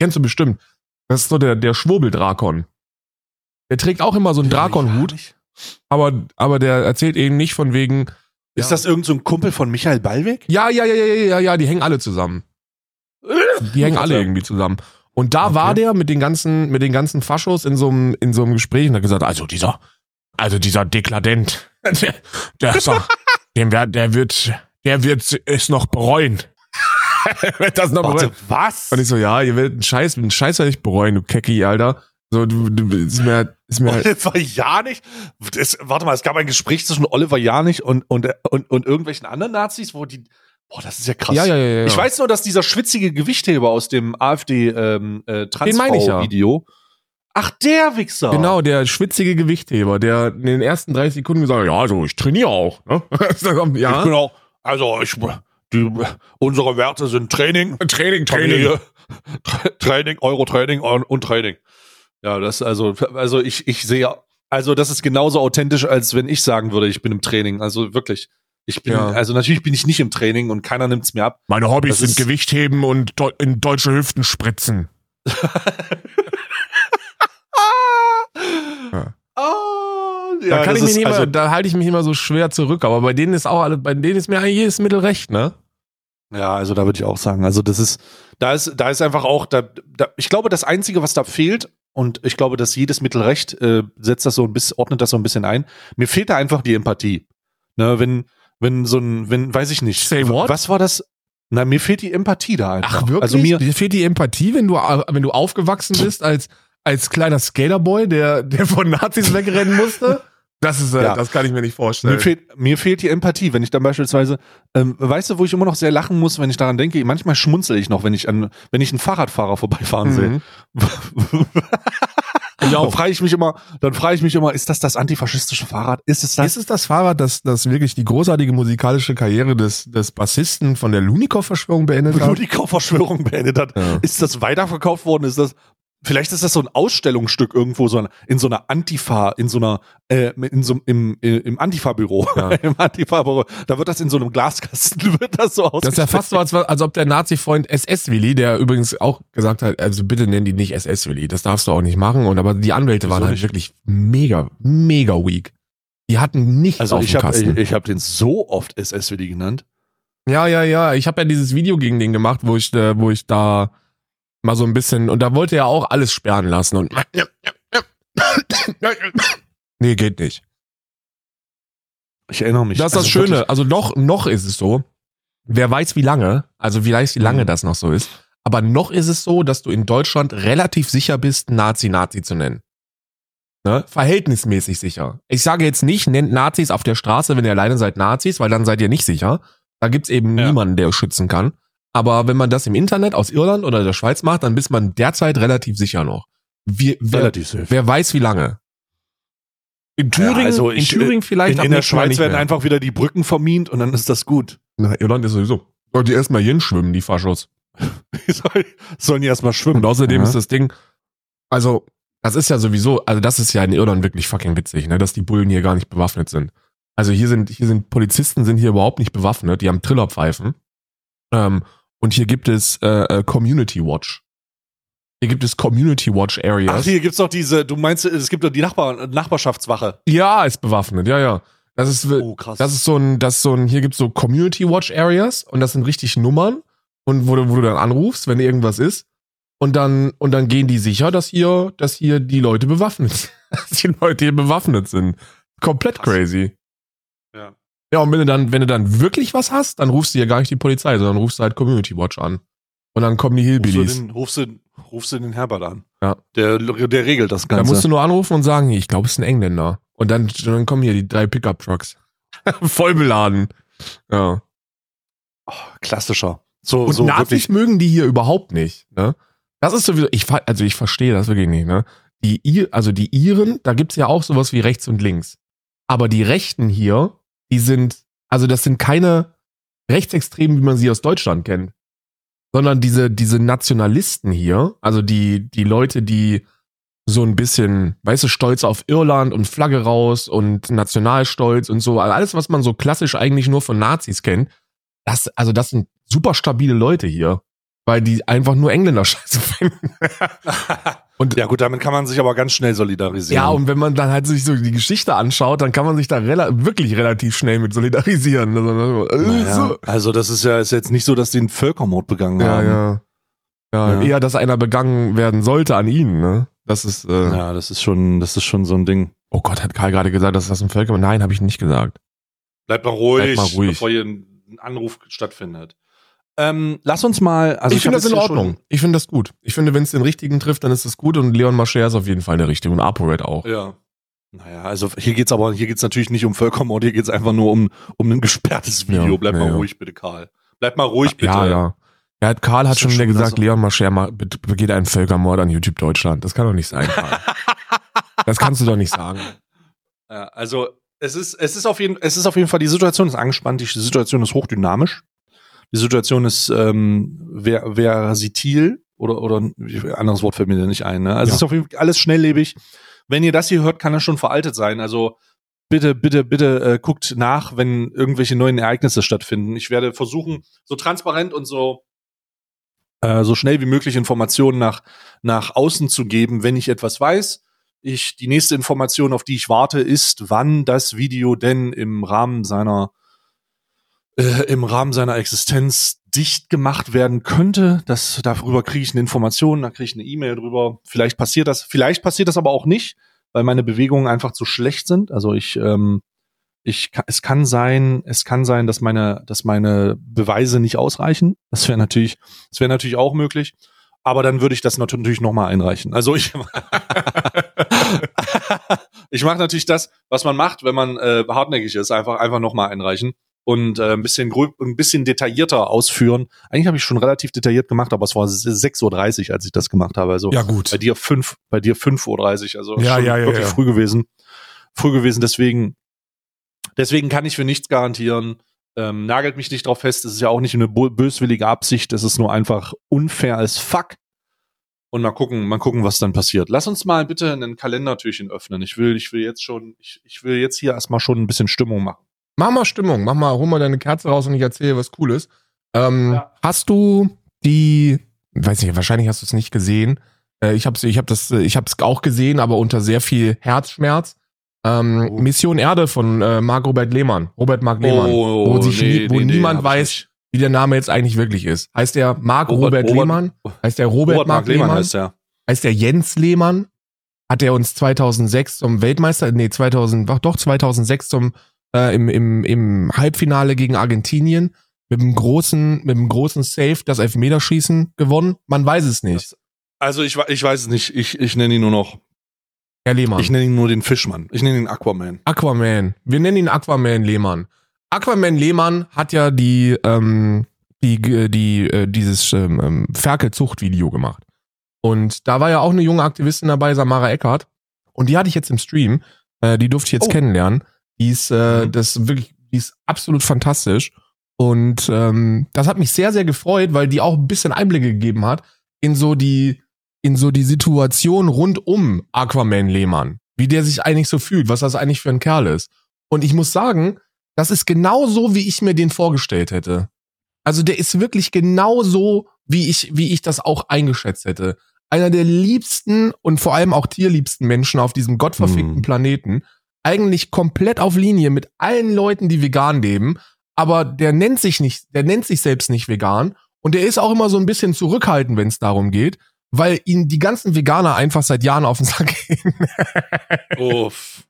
Kennst du bestimmt. Das ist so der, der Schwurbeldrakon. Der trägt auch immer so einen Drakonhut. Aber, aber der erzählt eben nicht von wegen. Ist ja. das irgend so ein Kumpel von Michael Ballweg? Ja, ja, ja, ja, ja, ja, die hängen alle zusammen. Die hängen alle irgendwie zusammen. Und da okay. war der mit den ganzen, mit den ganzen Faschos in so einem, in so einem Gespräch und hat gesagt, also dieser, also dieser Dekladent, der, der, ist doch, dem, der wird, der wird es noch bereuen. wird das noch Warte, bereuen. was? Und ich so, ja, ihr werdet einen Scheiß, einen Scheiß werde ich bereuen, du Kecki, Alter. So, du, du, ist mir, ist mir Oliver Janich? Das, warte mal, es gab ein Gespräch zwischen Oliver Janich und, und, und, und irgendwelchen anderen Nazis, wo die, Boah, das ist ja krass. Ja, ja, ja, ja. Ich weiß nur, dass dieser schwitzige Gewichtheber aus dem AfD ähm, äh, Transfrau-Video, ja. Ach, der Wichser. Genau, der schwitzige Gewichtheber, der in den ersten 30 Sekunden gesagt hat, ja, also ich trainiere auch. Ne? ja. Ich bin auch, also ich, die, unsere Werte sind Training. Training, Training. Training, Euro-Training und Training. Ja, das also, also ich, ich sehe, also das ist genauso authentisch, als wenn ich sagen würde, ich bin im Training. Also wirklich. Ich bin, ja. also natürlich bin ich nicht im Training und keiner nimmt's mir ab. Meine Hobbys das sind Gewichtheben und in deutsche Hüften spritzen. Ja. Oh, ja, da kann ich mich nicht also, da halte ich mich immer so schwer zurück, aber bei denen ist auch alle, bei denen ist mir eigentlich jedes Mittel recht, ne? Ja, also da würde ich auch sagen, also das ist, da ist, da ist einfach auch, da, da, ich glaube, das Einzige, was da fehlt, und ich glaube, dass jedes Mittelrecht äh, setzt das so ein bisschen, ordnet das so ein bisschen ein. Mir fehlt da einfach die Empathie. Ne, wenn, wenn so ein, wenn, weiß ich nicht. Say what? Was war das? Na, mir fehlt die Empathie da einfach. Ach wirklich? Also mir, Dir fehlt die Empathie, wenn du, wenn du aufgewachsen bist als, als kleiner Skaterboy, der, der von Nazis wegrennen musste? Das ist, äh, Ja. das kann ich mir nicht vorstellen. Mir fehlt, mir fehlt die Empathie, wenn ich dann beispielsweise, ähm, weißt du, wo ich immer noch sehr lachen muss, wenn ich daran denke, manchmal schmunzel ich noch, wenn ich an, wenn ich einen Fahrradfahrer vorbeifahren sehe. Mhm. Ich Dann frage ich mich immer, dann frage ich mich immer, ist das das antifaschistische Fahrrad? Ist es das? Ist es das Fahrrad, das, das wirklich die großartige musikalische Karriere des, des Bassisten von der Lunikov-Verschwörung beendet hat? Ludikow-Verschwörung beendet hat. Ja. Ist das weiterverkauft worden? Ist das, vielleicht ist das so ein Ausstellungsstück irgendwo so in so einer Antifa, in so einer, äh, in so, im, äh, im Antifa-Büro. Ja. Im Antifa-Büro. Da wird das in so einem Glaskasten, wird das so Das ist ja fast so, als, als ob der Nazi-Freund SS-Willi, der übrigens auch gesagt hat, also bitte nenn die nicht SS-Willi, das darfst du auch nicht machen. Und aber die Anwälte waren Wieso halt wirklich mega, mega weak. Die hatten nichts Also auf ich dem habe Kasten. ich, ich hab den so oft SS-Willi genannt. Ja, ja, ja. Ich habe ja dieses Video gegen den gemacht, wo ich, äh, wo ich da mal so ein bisschen und da wollte er auch alles sperren lassen und nee, geht nicht. Ich erinnere mich. Das ist das Also Schöne. wirklich, Also noch, noch ist es so. Wer weiß wie lange, also wie weiß wie lange Mhm. das noch so ist. Aber noch ist es so, dass du in Deutschland relativ sicher bist, Nazi Nazi zu nennen. Ne? Verhältnismäßig sicher. Ich sage jetzt nicht, nennt Nazis auf der Straße, wenn ihr alleine seid, Nazis, weil dann seid ihr nicht sicher. Da gibt's eben Ja. niemanden, der euch schützen kann. Aber wenn man das im Internet aus Irland oder der Schweiz macht, dann bist man derzeit relativ sicher noch. Wir, wer, relativ safe. wer weiß wie lange. In Thüringen, also in ich- Thüringen vielleicht in, in der Schweiz werden einfach wieder die Brücken vermint und dann ist das gut. Na, Irland ist sowieso. Sollt ihr erstmal hinschwimmen, die Faschos. Die soll- Sollen die erstmal schwimmen. Und außerdem Ja. ist das Ding, also, das ist ja sowieso, also das ist ja in Irland wirklich fucking witzig, ne, dass die Bullen hier gar nicht bewaffnet sind. Also hier sind, hier sind Polizisten sind hier überhaupt nicht bewaffnet, die haben Trillerpfeifen. Ähm, und hier gibt es äh, äh, Community Watch. Hier gibt es Community Watch Ach, Areas. hier gibt's doch diese, du meinst, es gibt doch die Nachbar, Nachbarschaftswache. ja, ist bewaffnet, ja, ja. Das ist, Oh, krass. Das ist so ein, das ist so ein, hier gibt's so Community Watch Areas und das sind richtig Nummern und wo du, wo du dann anrufst, wenn irgendwas ist. Und dann, und dann gehen die sicher, dass hier, dass hier die Leute bewaffnet sind. dass die Leute hier bewaffnet sind. Komplett Krass. crazy. Ja. Und wenn du dann, wenn du dann wirklich was hast, dann rufst du ja gar nicht die Polizei, sondern rufst du halt Community Watch an. Und dann kommen die Rufst du, Hillbillies. den, rufst, du, rufst du den Herbert an. Ja. Der, der regelt das Da Ganze. musst du nur anrufen und sagen, ich glaube, es ist ein Engländer. Und dann, dann kommen hier die drei Pickup-Trucks. Voll beladen. Ja. oh, klassischer. So, Und so Nazis wirklich. mögen die hier überhaupt nicht. Ne? Das ist sowieso, ich, also ich verstehe das wirklich nicht. Ne? Die, also die Iren, da gibt's ja auch sowas wie rechts und links. Aber die Rechten hier, die sind, also das sind keine Rechtsextremen, wie man sie aus Deutschland kennt. Sondern diese, diese Nationalisten hier, also die, die Leute, die so ein bisschen, weißt du, stolz auf Irland und Flagge raus und Nationalstolz und so, also alles, was man so klassisch eigentlich nur von Nazis kennt, das, also das sind super stabile Leute hier, weil die einfach nur Engländer scheiße finden. Und ja gut, damit kann man sich aber ganz schnell solidarisieren. ja, und wenn man dann halt sich so die Geschichte anschaut, dann kann man sich da rela wirklich relativ schnell mit solidarisieren. Also, äh, Naja, so. also das ist ja ist jetzt nicht so, dass die einen Völkermord begangen ja, haben. ja, ja. Ja. Eher, dass einer begangen werden sollte an ihnen, ne? Das ist, äh, Ja, das ist schon, das ist schon so ein Ding. oh Gott, hat Karl gerade gesagt, dass das ein Völker Nein, habe ich nicht gesagt. Bleibt mal ruhig, Bleibt mal ruhig. bevor hier ein Anruf stattfindet. Ähm, lass uns mal, also ich finde hab das in Ordnung. Ich finde das gut. Ich finde, wenn es den richtigen trifft, dann ist das gut und Leon Mascher ist auf jeden Fall der richtige und ApoRed auch. Ja. Naja, also hier geht's aber, hier geht's natürlich nicht um Völkermord, hier geht's einfach nur um, um ein gesperrtes Video. Ja, Bleib ja, mal ja. ruhig, bitte, Karl. Bleib mal ruhig, bitte. Ja, ja. Ja, Karl hat schon wieder gesagt. Leon Mascher ma- be- begeht einen Völkermord an YouTube Deutschland. Das kann doch nicht sein, Karl. das kannst du doch nicht sagen. Ja, also es ist, es ist auf jeden, es ist auf jeden Fall, die Situation ist angespannt, die Situation ist hochdynamisch. Die Situation ist ähm, ver versitil oder, oder ein anderes Wort fällt mir da nicht ein. Ne? Also Ja. es ist auf jeden Fall alles schnelllebig. Wenn ihr das hier hört, kann es schon veraltet sein. Also bitte, bitte, bitte äh, guckt nach, wenn irgendwelche neuen Ereignisse stattfinden. Ich werde versuchen, so transparent und so äh, so schnell wie möglich Informationen nach, nach außen zu geben, wenn ich etwas weiß. Ich, die nächste Information, auf die ich warte, ist, wann das Video denn im Rahmen seiner, äh, im Rahmen seiner Existenz dicht gemacht werden könnte. Das, darüber kriege ich eine Information, da kriege ich eine E-Mail drüber. Vielleicht passiert das, vielleicht passiert das aber auch nicht, weil meine Bewegungen einfach zu schlecht sind. Also ich, ähm, ich, es kann sein, es kann sein, dass meine, dass meine Beweise nicht ausreichen. Das wäre natürlich, das wäre natürlich auch möglich. Aber dann würde ich das natürlich nochmal einreichen. Also ich, ich mache natürlich das, was man macht, wenn man äh, hartnäckig ist, einfach einfach nochmal einreichen und äh, ein bisschen gröb, ein bisschen detaillierter ausführen. Eigentlich habe ich schon relativ detailliert gemacht, aber es war 6.30 Uhr, als ich das gemacht habe. Also ja, gut. bei dir 5, bei dir 5.30 Uhr, also ja, ja, ja, wirklich ja. früh gewesen. Früh gewesen, deswegen, deswegen kann ich für nichts garantieren. Ähm, nagelt mich nicht drauf fest, es ist ja auch nicht eine böswillige Absicht, es ist nur einfach unfair als fuck. Und mal gucken, mal gucken, was dann passiert. Lass uns mal bitte ein Kalendertürchen öffnen. Ich will, ich will jetzt schon, ich, ich will jetzt hier erstmal schon ein bisschen Stimmung machen. Mach mal Stimmung, mach mal, hol mal deine Kerze raus und ich erzähle was Cooles. Ähm, Ja. Hast du die, weiß nicht, wahrscheinlich hast du es nicht gesehen. Äh, ich habe ich hab das, ich habe es auch gesehen, aber unter sehr viel Herzschmerz. Ähm, Oh. Mission Erde von äh, Marc Robert Lehmann, Robert Marc Lehmann, wo sich nie, wo niemand hab ich weiß, wie der Name jetzt eigentlich wirklich ist. Heißt der Marc Robert, Robert- Lehmann? Heißt der Robert, Robert Marc Mark Lehmann Lehmann? heißt er. heißt der Jens Lehmann, hat er uns 2006 zum Weltmeister, nee, 2000, doch, doch 2006 zum, äh, im, im, im Halbfinale gegen Argentinien mit einem großen, mit einem großen Save das Elfmeterschießen gewonnen. Man weiß es nicht. Das, also ich, ich weiß es nicht. Ich, ich nenne ihn nur noch. Herr Lehmann. Ich nenne ihn nur den Fischmann. Ich nenne ihn Aquaman. Aquaman. Wir nennen ihn Aquaman Lehmann. Aquaman Lehmann hat ja die, ähm, die, die, äh, dieses ähm, ähm, Ferkelzucht-Video gemacht. Und da war ja auch eine junge Aktivistin dabei, Samara Eckert. Und die hatte ich jetzt im Stream. Äh, die durfte ich jetzt Oh. kennenlernen. Die ist, äh, Mhm. das wirklich, die ist absolut fantastisch. Und ähm, das hat mich sehr, sehr gefreut, weil die auch ein bisschen Einblicke gegeben hat in so die, in so die Situation rund um Aquaman Lehmann. Wie der sich eigentlich so fühlt, was das eigentlich für ein Kerl ist. Und ich muss sagen, das ist genau so, wie ich mir den vorgestellt hätte. Also der ist wirklich genau so, wie ich, wie ich das auch eingeschätzt hätte. Einer der liebsten und vor allem auch tierliebsten Menschen auf diesem gottverfickten Hm. Planeten. Eigentlich komplett auf Linie mit allen Leuten, die vegan leben. Aber der nennt sich nicht, der nennt sich selbst nicht vegan. Und der ist auch immer so ein bisschen zurückhaltend, wenn es darum geht, weil ihn die ganzen Veganer einfach seit Jahren auf den Sack gehen. Uff.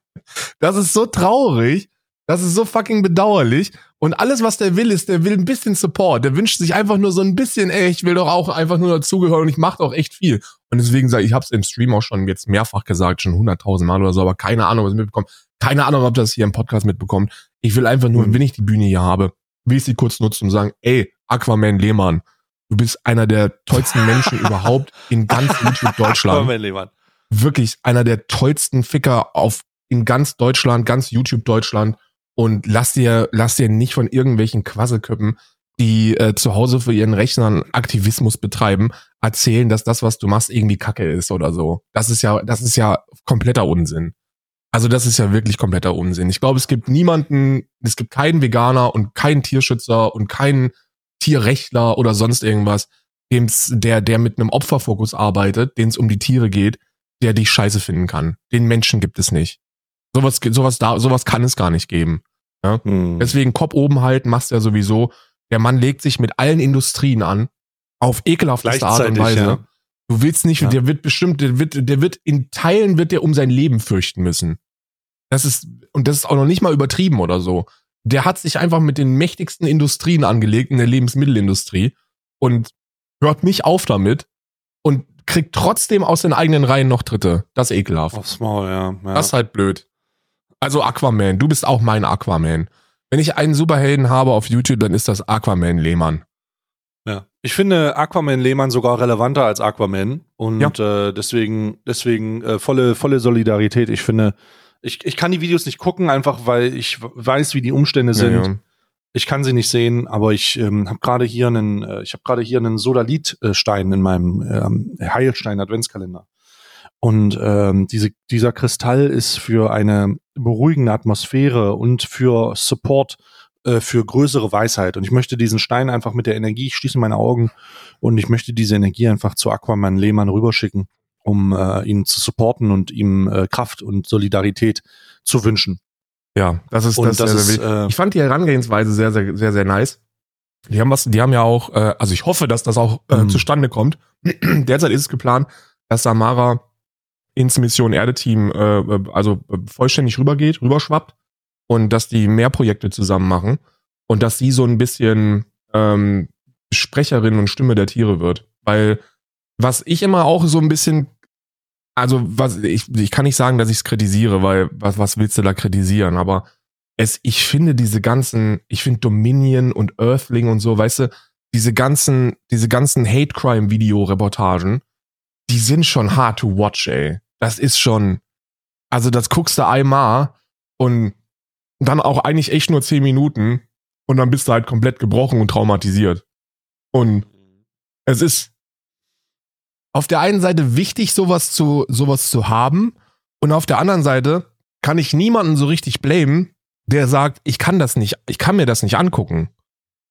Das ist so traurig. Das ist so fucking bedauerlich. Und alles, was der will, ist, der will ein bisschen Support. Der wünscht sich einfach nur so ein bisschen, ey, ich will doch auch einfach nur dazugehören und ich mache doch echt viel. Und deswegen sage ich, ich habe es im Stream auch schon jetzt mehrfach gesagt, schon hunderttausend Mal oder so, aber keine Ahnung, was ich mitbekommen. Keine Ahnung, ob das hier im Podcast mitbekommt. Ich will einfach nur, Mhm. wenn ich die Bühne hier habe, will ich sie kurz nutzen und sagen, ey, Aquaman Lehmann, du bist einer der tollsten Menschen überhaupt in ganz YouTube Deutschland Aquaman Lehmann. wirklich einer der tollsten Ficker auf in ganz Deutschland, ganz YouTube Deutschland und lass dir lass dir nicht von irgendwelchen Quasselköppen, die äh, zu Hause für ihren Rechnern Aktivismus betreiben, erzählen, dass das was du machst irgendwie Kacke ist oder so. Das ist ja das ist ja kompletter Unsinn. Also das ist ja wirklich kompletter Unsinn. Ich glaube, es gibt niemanden, es gibt keinen Veganer und keinen Tierschützer und keinen Tierrechtler oder sonst irgendwas, dem's, der, der mit einem Opferfokus arbeitet, den es um die Tiere geht, der dich scheiße finden kann. Den Menschen gibt es nicht. Sowas, sowas, da, sowas kann es gar nicht geben. Hm. Deswegen Kopf oben halten machst du ja sowieso. Der Mann legt sich mit allen Industrien an, auf ekelhafteste Art und Weise. ja. Du willst nicht, Ja. der wird bestimmt, der wird, der wird in Teilen wird der um sein Leben fürchten müssen. Das ist, und das ist auch noch nicht mal übertrieben oder so. Der hat sich einfach mit den mächtigsten Industrien angelegt in der Lebensmittelindustrie und hört nicht auf damit und kriegt trotzdem aus den eigenen Reihen noch Dritte. Das ist ekelhaft. Aufs Maul, ja. ja. Das ist halt blöd. Also Aquaman, du bist auch mein Aquaman. Wenn ich einen Superhelden habe auf YouTube, dann ist das Aquaman Lehmann. Ja. Ich finde Aquaman Lehmann sogar relevanter als Aquaman und äh, deswegen deswegen äh, volle volle Solidarität. Ich finde, ich, ich kann die Videos nicht gucken, einfach weil ich weiß, wie die Umstände sind. Ja, ja. Ich kann sie nicht sehen, aber ich ähm, habe gerade hier einen äh, ich habe gerade hier einen Sodalit-Stein in meinem ähm, Heilstein Adventskalender. Und ähm, diese, dieser Kristall ist für eine beruhigende Atmosphäre und für Support äh, für größere Weisheit. Und ich möchte diesen Stein einfach mit der Energie, ich schließe meine Augen und ich möchte diese Energie einfach zu Aquaman Lehmann rüberschicken, um äh, ihn zu supporten und ihm äh, Kraft und Solidarität zu wünschen. Ja, das ist Und das. das sehr, ist, äh, ich fand die Herangehensweise sehr, sehr, sehr, sehr nice. Die haben was, die haben ja auch, äh, also ich hoffe, dass das auch äh, Mhm. zustande kommt. Derzeit ist es geplant, dass Samara ins Mission Erde-Team äh, also äh, vollständig rübergeht, rüberschwappt und dass die mehr Projekte zusammen machen und dass sie so ein bisschen ähm, Sprecherin und Stimme der Tiere wird. Weil was ich immer auch so ein bisschen, also was ich, ich kann nicht sagen, dass ich es kritisiere, weil was, was willst du da kritisieren? Aber es, ich finde diese ganzen, ich finde Dominion und Earthling und so, weißt du, diese ganzen, diese ganzen Hate Crime Video Reportagen, die sind schon hard to watch, ey. Das ist schon, also das guckst du einmal und dann auch eigentlich echt nur zehn Minuten und dann bist du halt komplett gebrochen und traumatisiert. Und es ist auf der einen Seite wichtig, sowas zu, sowas zu haben und auf der anderen Seite kann ich niemanden so richtig blamen, der sagt, ich kann das nicht, ich kann mir das nicht angucken.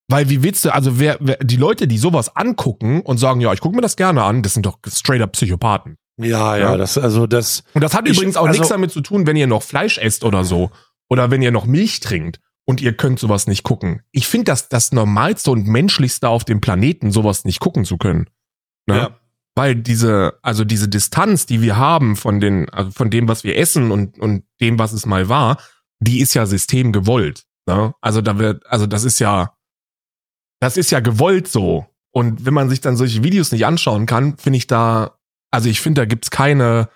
Weil wie willst du, also wer, wer die Leute, die sowas angucken und sagen, ja, ich gucke mir das gerne an, das sind doch straight up Psychopathen. Ja, ja, Ja. das, also das, Und das hat Ich- übrigens auch also- nichts damit zu tun, wenn ihr noch Fleisch esst oder so. Oder wenn ihr noch Milch trinkt und ihr könnt sowas nicht gucken. Ich finde das das Normalste und Menschlichste auf dem Planeten, sowas nicht gucken zu können. Ne? ja. Weil diese, also diese Distanz, die wir haben von den, also von dem, was wir essen und, und dem, was es mal war, die ist ja systemgewollt. Ne? Also da wird, also das ist ja, das ist ja gewollt so. Und wenn man sich dann solche Videos nicht anschauen kann, finde ich da, also ich finde, da gibt's keine,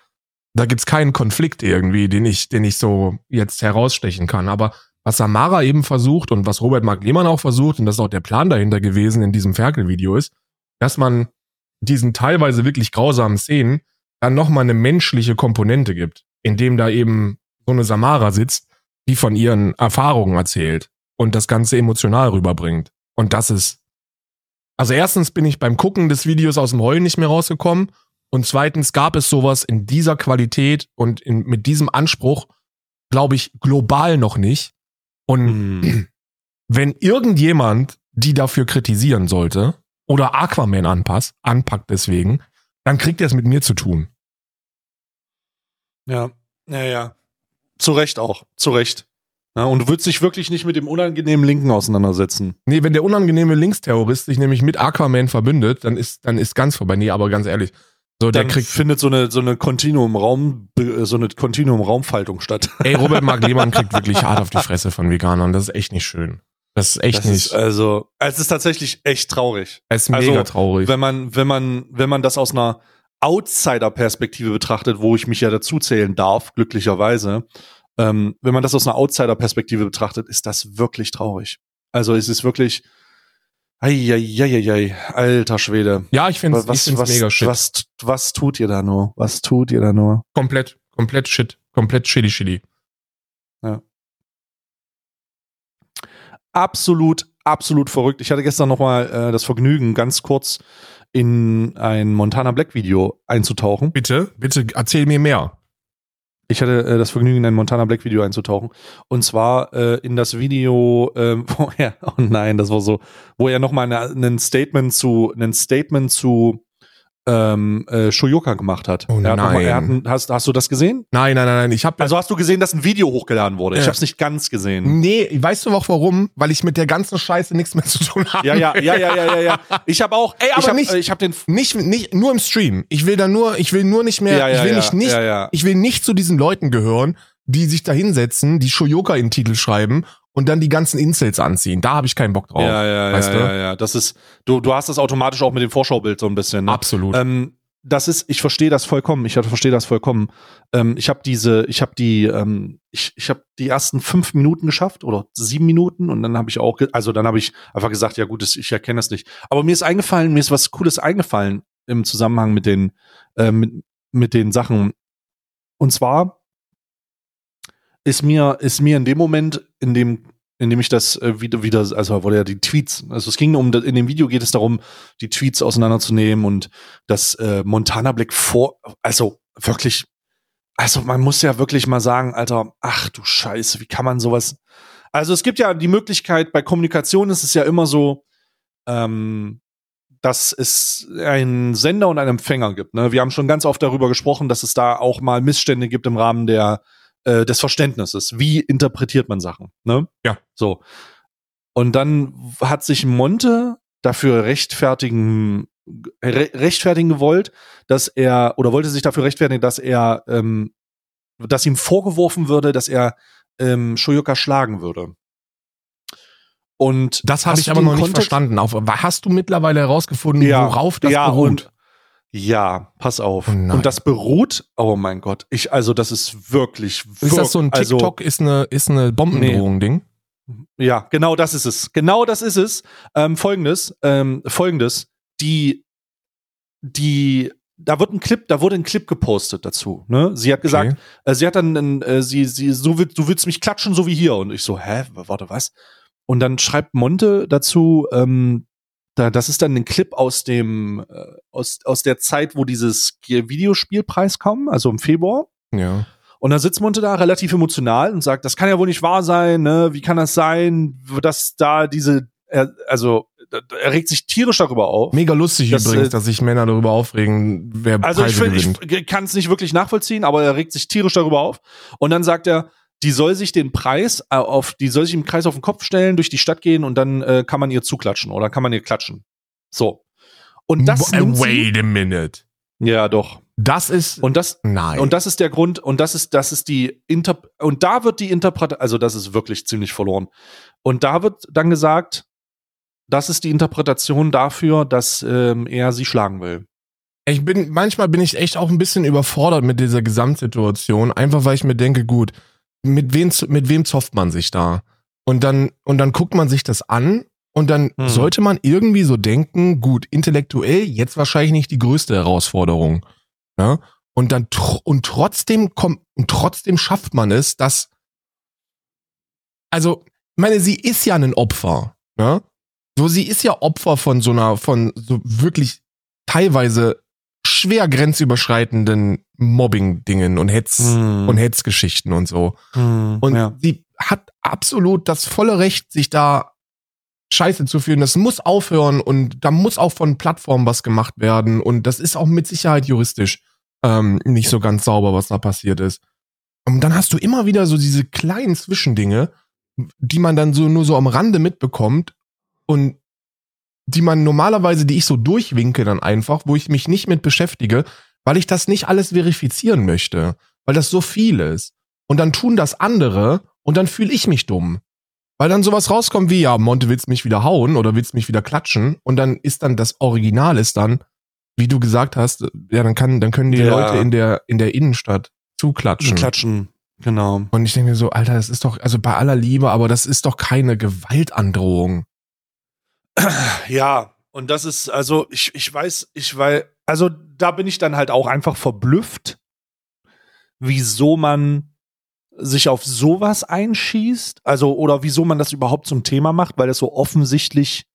da gibt's keinen Konflikt irgendwie, den ich, den ich so jetzt herausstechen kann. Aber was Samara eben versucht und was Robert Mark Lehmann auch versucht, und das ist auch der Plan dahinter gewesen in diesem Ferkel-Video ist, dass man diesen teilweise wirklich grausamen Szenen dann nochmal eine menschliche Komponente gibt, indem da eben so eine Samara sitzt, die von ihren Erfahrungen erzählt und das Ganze emotional rüberbringt. Und das ist, also erstens bin ich beim Gucken des Videos aus dem Heulen nicht mehr rausgekommen und zweitens gab es sowas in dieser Qualität und in, mit diesem Anspruch, glaube ich, global noch nicht. Und Hm. wenn irgendjemand die dafür kritisieren sollte oder Aquaman anpasst, anpackt deswegen, dann kriegt er es mit mir zu tun. Ja, ja, ja. Zu Recht auch, zu Recht. Ja, und du würdest dich wirklich nicht mit dem unangenehmen Linken auseinandersetzen. Nee, wenn der unangenehme Linksterrorist sich nämlich mit Aquaman verbündet, dann ist, dann ist ganz vorbei. Nee, aber ganz ehrlich. So, der Dann kriegt, findet so eine, so eine Kontinuum-Raum, so eine Kontinuum-Raumfaltung statt. ey, Robert Mark Lehmann kriegt wirklich hart auf die Fresse von Veganern. Das ist echt nicht schön. Das ist echt Das nicht, ist, also, es ist tatsächlich echt traurig. es ist also, mega traurig. Wenn man, wenn man, wenn man das aus einer Outsider-Perspektive betrachtet, wo ich mich ja dazu zählen darf, glücklicherweise, ähm, wenn man das aus einer Outsider-Perspektive betrachtet, ist das wirklich traurig. Also es ist wirklich, Eieieiei, alter Schwede. Ja, ich finde Was, es was, mega shit. was, was tut ihr da nur? Was tut ihr da nur? Komplett, komplett shit. Komplett shitty shitty. Absolut, absolut verrückt. Ich hatte gestern noch mal äh, das Vergnügen, ganz kurz in ein Montana Black Video einzutauchen. Bitte, bitte erzähl mir mehr. Ich hatte äh, das Vergnügen, in ein Montana Black Video einzutauchen. Und zwar äh, in das Video, äh, wo er, oh nein, das war so, wo er nochmal ein Statement zu, ein Statement zu ähm, äh, Shoyoka gemacht hat. Oh noch mal, hat, nein. hast, hast du das gesehen? Nein, nein, nein, nein. Ich habe Also hast du gesehen, dass ein Video hochgeladen wurde? Ich Ja. habe es nicht ganz gesehen. Nee, weißt du auch warum? Weil ich mit der ganzen Scheiße nichts mehr zu tun habe. Ja, ja, ja, ja, ja, ja, ja. Ich habe auch, Ey, aber ich hab, nicht- ich habe den, Nicht, nicht, nur im Stream. Ich will da nur, ich will nur nicht mehr, ja, ja, ich will nicht, nicht, ich will nicht zu diesen Leuten gehören, die sich da hinsetzen, die Shoyoka in Titel schreiben und dann die ganzen Incels anziehen. Da habe ich keinen Bock drauf. Ja, ja, weißt ja, du? ja, ja. Das ist, du, du hast das automatisch auch mit dem Vorschaubild so ein bisschen. Ne? Absolut. Ähm, das ist, ich verstehe das vollkommen. Ich verstehe das vollkommen. Ähm, ich habe diese, ich habe die, ähm, ich, ich habe die ersten fünf Minuten geschafft oder sieben Minuten und dann habe ich auch, also dann habe ich einfach gesagt, ja gut, das, ich erkenne das nicht. Aber mir ist eingefallen, mir ist was Cooles eingefallen im Zusammenhang mit den, äh, mit, mit den Sachen. Und zwar ist mir, ist mir in dem Moment, in dem, in dem ich das äh, wieder, wieder, also wurde ja die Tweets, also es ging um, in dem Video geht es darum, die Tweets auseinanderzunehmen und das äh, Montana Black vor, also wirklich, also man muss ja wirklich mal sagen, Alter, ach du Scheiße, wie kann man sowas? Also es gibt ja die Möglichkeit, bei Kommunikation ist es ja immer so, ähm, dass es einen Sender und einen Empfänger gibt. Ne? Wir haben schon ganz oft darüber gesprochen, dass es da auch mal Missstände gibt im Rahmen der äh, des Verständnisses. Wie interpretiert man Sachen? Ne? Ja. So. Und dann hat sich Monte dafür rechtfertigen, re rechtfertigen gewollt, dass er, oder wollte sich dafür rechtfertigen, dass er, ähm, dass ihm vorgeworfen würde, dass er ähm, Shoyoka schlagen würde. Und Das habe ich aber noch nicht Kontext- verstanden. Auf, hast du mittlerweile herausgefunden, worauf das ja, beruht? Und, ja, pass auf. Oh nein. und das beruht, oh mein Gott, ich, also das ist wirklich, ist das so ein also, TikTok, ist eine, ist eine Bombendrohung-Ding? Ja, genau das ist es. Genau das ist es. Ähm, folgendes, ähm, folgendes, die, die, da wird ein Clip, da wurde ein Clip gepostet dazu. Ne? Sie hat gesagt, Okay. äh, sie hat dann, äh, sie, sie, so will, du willst mich klatschen, so wie hier. Und ich so, hä, warte, was? Und dann schreibt Monte dazu, ähm, da, das ist dann ein Clip aus dem, äh, aus, aus der Zeit, wo dieses Videospielpreis kam, also im Februar. Ja. Und dann sitzt Monte da relativ emotional und sagt, das kann ja wohl nicht wahr sein, ne? Wie kann das sein, dass da diese, er, also er regt sich tierisch darüber auf. Mega lustig Das, übrigens, äh, dass sich Männer darüber aufregen, wer Also ich, Preise find, gewinnt. ich kann es nicht wirklich nachvollziehen, aber er regt sich tierisch darüber auf. Und dann sagt er, die soll sich den Preis äh, auf, die soll sich im Kreis auf den Kopf stellen, durch die Stadt gehen und dann äh, kann man ihr zuklatschen oder kann man ihr klatschen. So. Und das nimmt sie, Wait a minute. ja doch. Das ist. Und das nein. Und das ist der Grund, und das ist, das ist die Inter und da wird die Interpretation, also das ist wirklich ziemlich verloren. Und da wird dann gesagt, das ist die Interpretation dafür, dass ähm, er sie schlagen will. Ich bin, manchmal bin ich echt auch ein bisschen überfordert mit dieser Gesamtsituation, einfach weil ich mir denke, gut, mit wem, mit wem zofft man sich da? Und dann, und dann guckt man sich das an und dann Hm. sollte man irgendwie so denken, gut, intellektuell jetzt wahrscheinlich nicht die größte Herausforderung. Ja? Und dann, tr und trotzdem kommt, und trotzdem schafft man es, dass, also, ich meine, sie ist ja ein Opfer, ne? So, sie ist ja Opfer von so einer, von so wirklich teilweise schwer grenzüberschreitenden Mobbing-Dingen und Hetz und Hetzgeschichten und so. Und Hm. ja. sie hat absolut das volle Recht, sich da Scheiße zu fühlen. Das muss aufhören und da muss auch von Plattformen was gemacht werden. Und das ist auch mit Sicherheit juristisch ähm, nicht so ganz sauber, was da passiert ist. Und dann hast du immer wieder so diese kleinen Zwischendinge, die man dann so nur so am Rande mitbekommt und die man normalerweise, die ich so durchwinke dann einfach, wo ich mich nicht mit beschäftige, weil ich das nicht alles verifizieren möchte, weil das so viel ist. Und dann tun das andere und dann fühle ich mich dumm. Weil dann sowas rauskommt wie, ja, Monte willst mich wieder hauen oder willst mich wieder klatschen und dann ist dann das Original ist dann, wie du gesagt hast, ja, dann kann, dann können die Ja. Leute in der, in der Innenstadt zuklatschen. Klatschen, genau. Und ich denke mir so, Alter, das ist doch, also bei aller Liebe, aber das ist doch keine Gewaltandrohung. Ja, und das ist, also ich, ich weiß, ich weiß, also da bin ich dann halt auch einfach verblüfft, wieso man sich auf sowas einschießt, also oder wieso man das überhaupt zum Thema macht, weil das so offensichtlich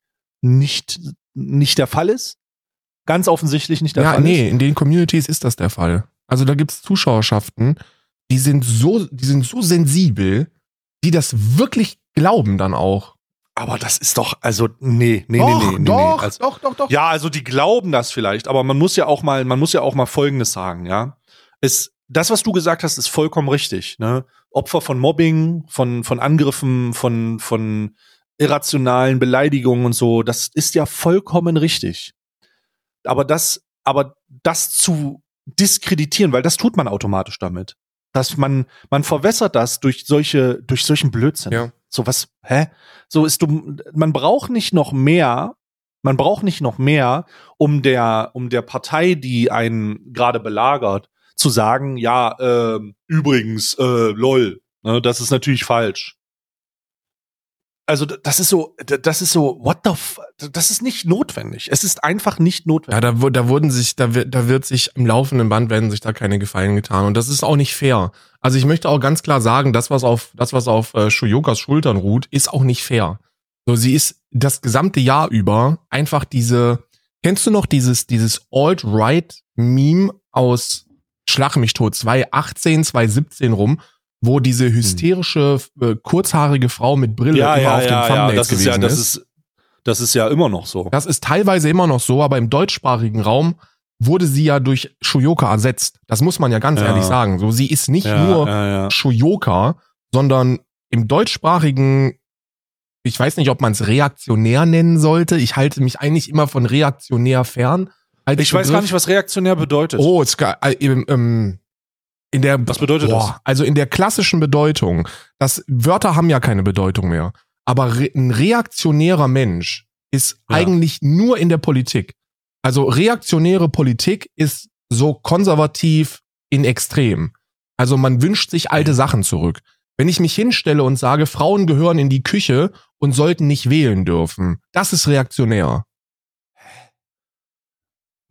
nicht, nicht der Fall ist. Ganz offensichtlich nicht der ja, Fall nee, ist. in den Communities ist das der Fall. Also da gibt's Zuschauerschaften, die sind so, die sind so sensibel, die das wirklich glauben dann auch. Aber das ist doch, also, nee, nee, doch, nee, nee, nee. doch, nee. Also, doch, doch, doch. Ja, also die glauben das vielleicht, aber man muss ja auch mal, man muss ja auch mal Folgendes sagen, ja. Es, das, was du gesagt hast, ist vollkommen richtig. Ne? Opfer von Mobbing, von, von Angriffen, von, von irrationalen Beleidigungen und so, das ist ja vollkommen richtig. Aber das, aber das zu diskreditieren, weil das tut man automatisch damit. Dass man, man verwässert das durch solche, durch solchen Blödsinn. Ja. So was, hä? So ist du, man braucht nicht noch mehr, man braucht nicht noch mehr, um der, um der Partei, die einen gerade belagert, zu sagen, ja, äh, übrigens, äh, lol, ne, das ist natürlich falsch. Also das ist so, das ist so, what the f das ist nicht notwendig. Es ist einfach nicht Ja, notwendig. da, wu- da wurden sich, da wird, da wird sich im laufenden Band werden sich da keine Gefallen getan. Und das ist auch nicht fair. Also ich möchte auch ganz klar sagen, das, was auf, das, was auf äh, Shuyokas Schultern ruht, ist auch nicht fair. So, sie ist das gesamte Jahr über einfach diese, kennst du noch dieses, dieses Alt-Right-Meme aus Schlag mich tot 2018, 2017 rum, wo diese hysterische, äh, kurzhaarige Frau mit Brille immer auf dem Thumbnail das ist gewesen ja, das ist, das ist ja immer noch so. das ist teilweise immer noch so, aber im deutschsprachigen Raum wurde sie ja durch Shuyoka ersetzt. Das muss man ja ganz Ja. ehrlich sagen. So, sie ist nicht ja, nur ja, ja. Shuyoka, sondern im deutschsprachigen ich weiß nicht, ob man es reaktionär nennen sollte. Ich halte mich eigentlich immer von reaktionär fern. Ich weiß Begriff. gar nicht, was reaktionär bedeutet. Oh, es, äh, ähm, ähm, in der Was bedeutet Boah, Also in der klassischen Bedeutung, das Wörter haben ja keine Bedeutung mehr. Aber re ein reaktionärer Mensch ist Ja. eigentlich nur in der Politik. Also reaktionäre Politik ist so konservativ in Extrem. Also man wünscht sich alte Sachen zurück. Wenn ich mich hinstelle und sage, Frauen gehören in die Küche und sollten nicht wählen dürfen, das ist reaktionär.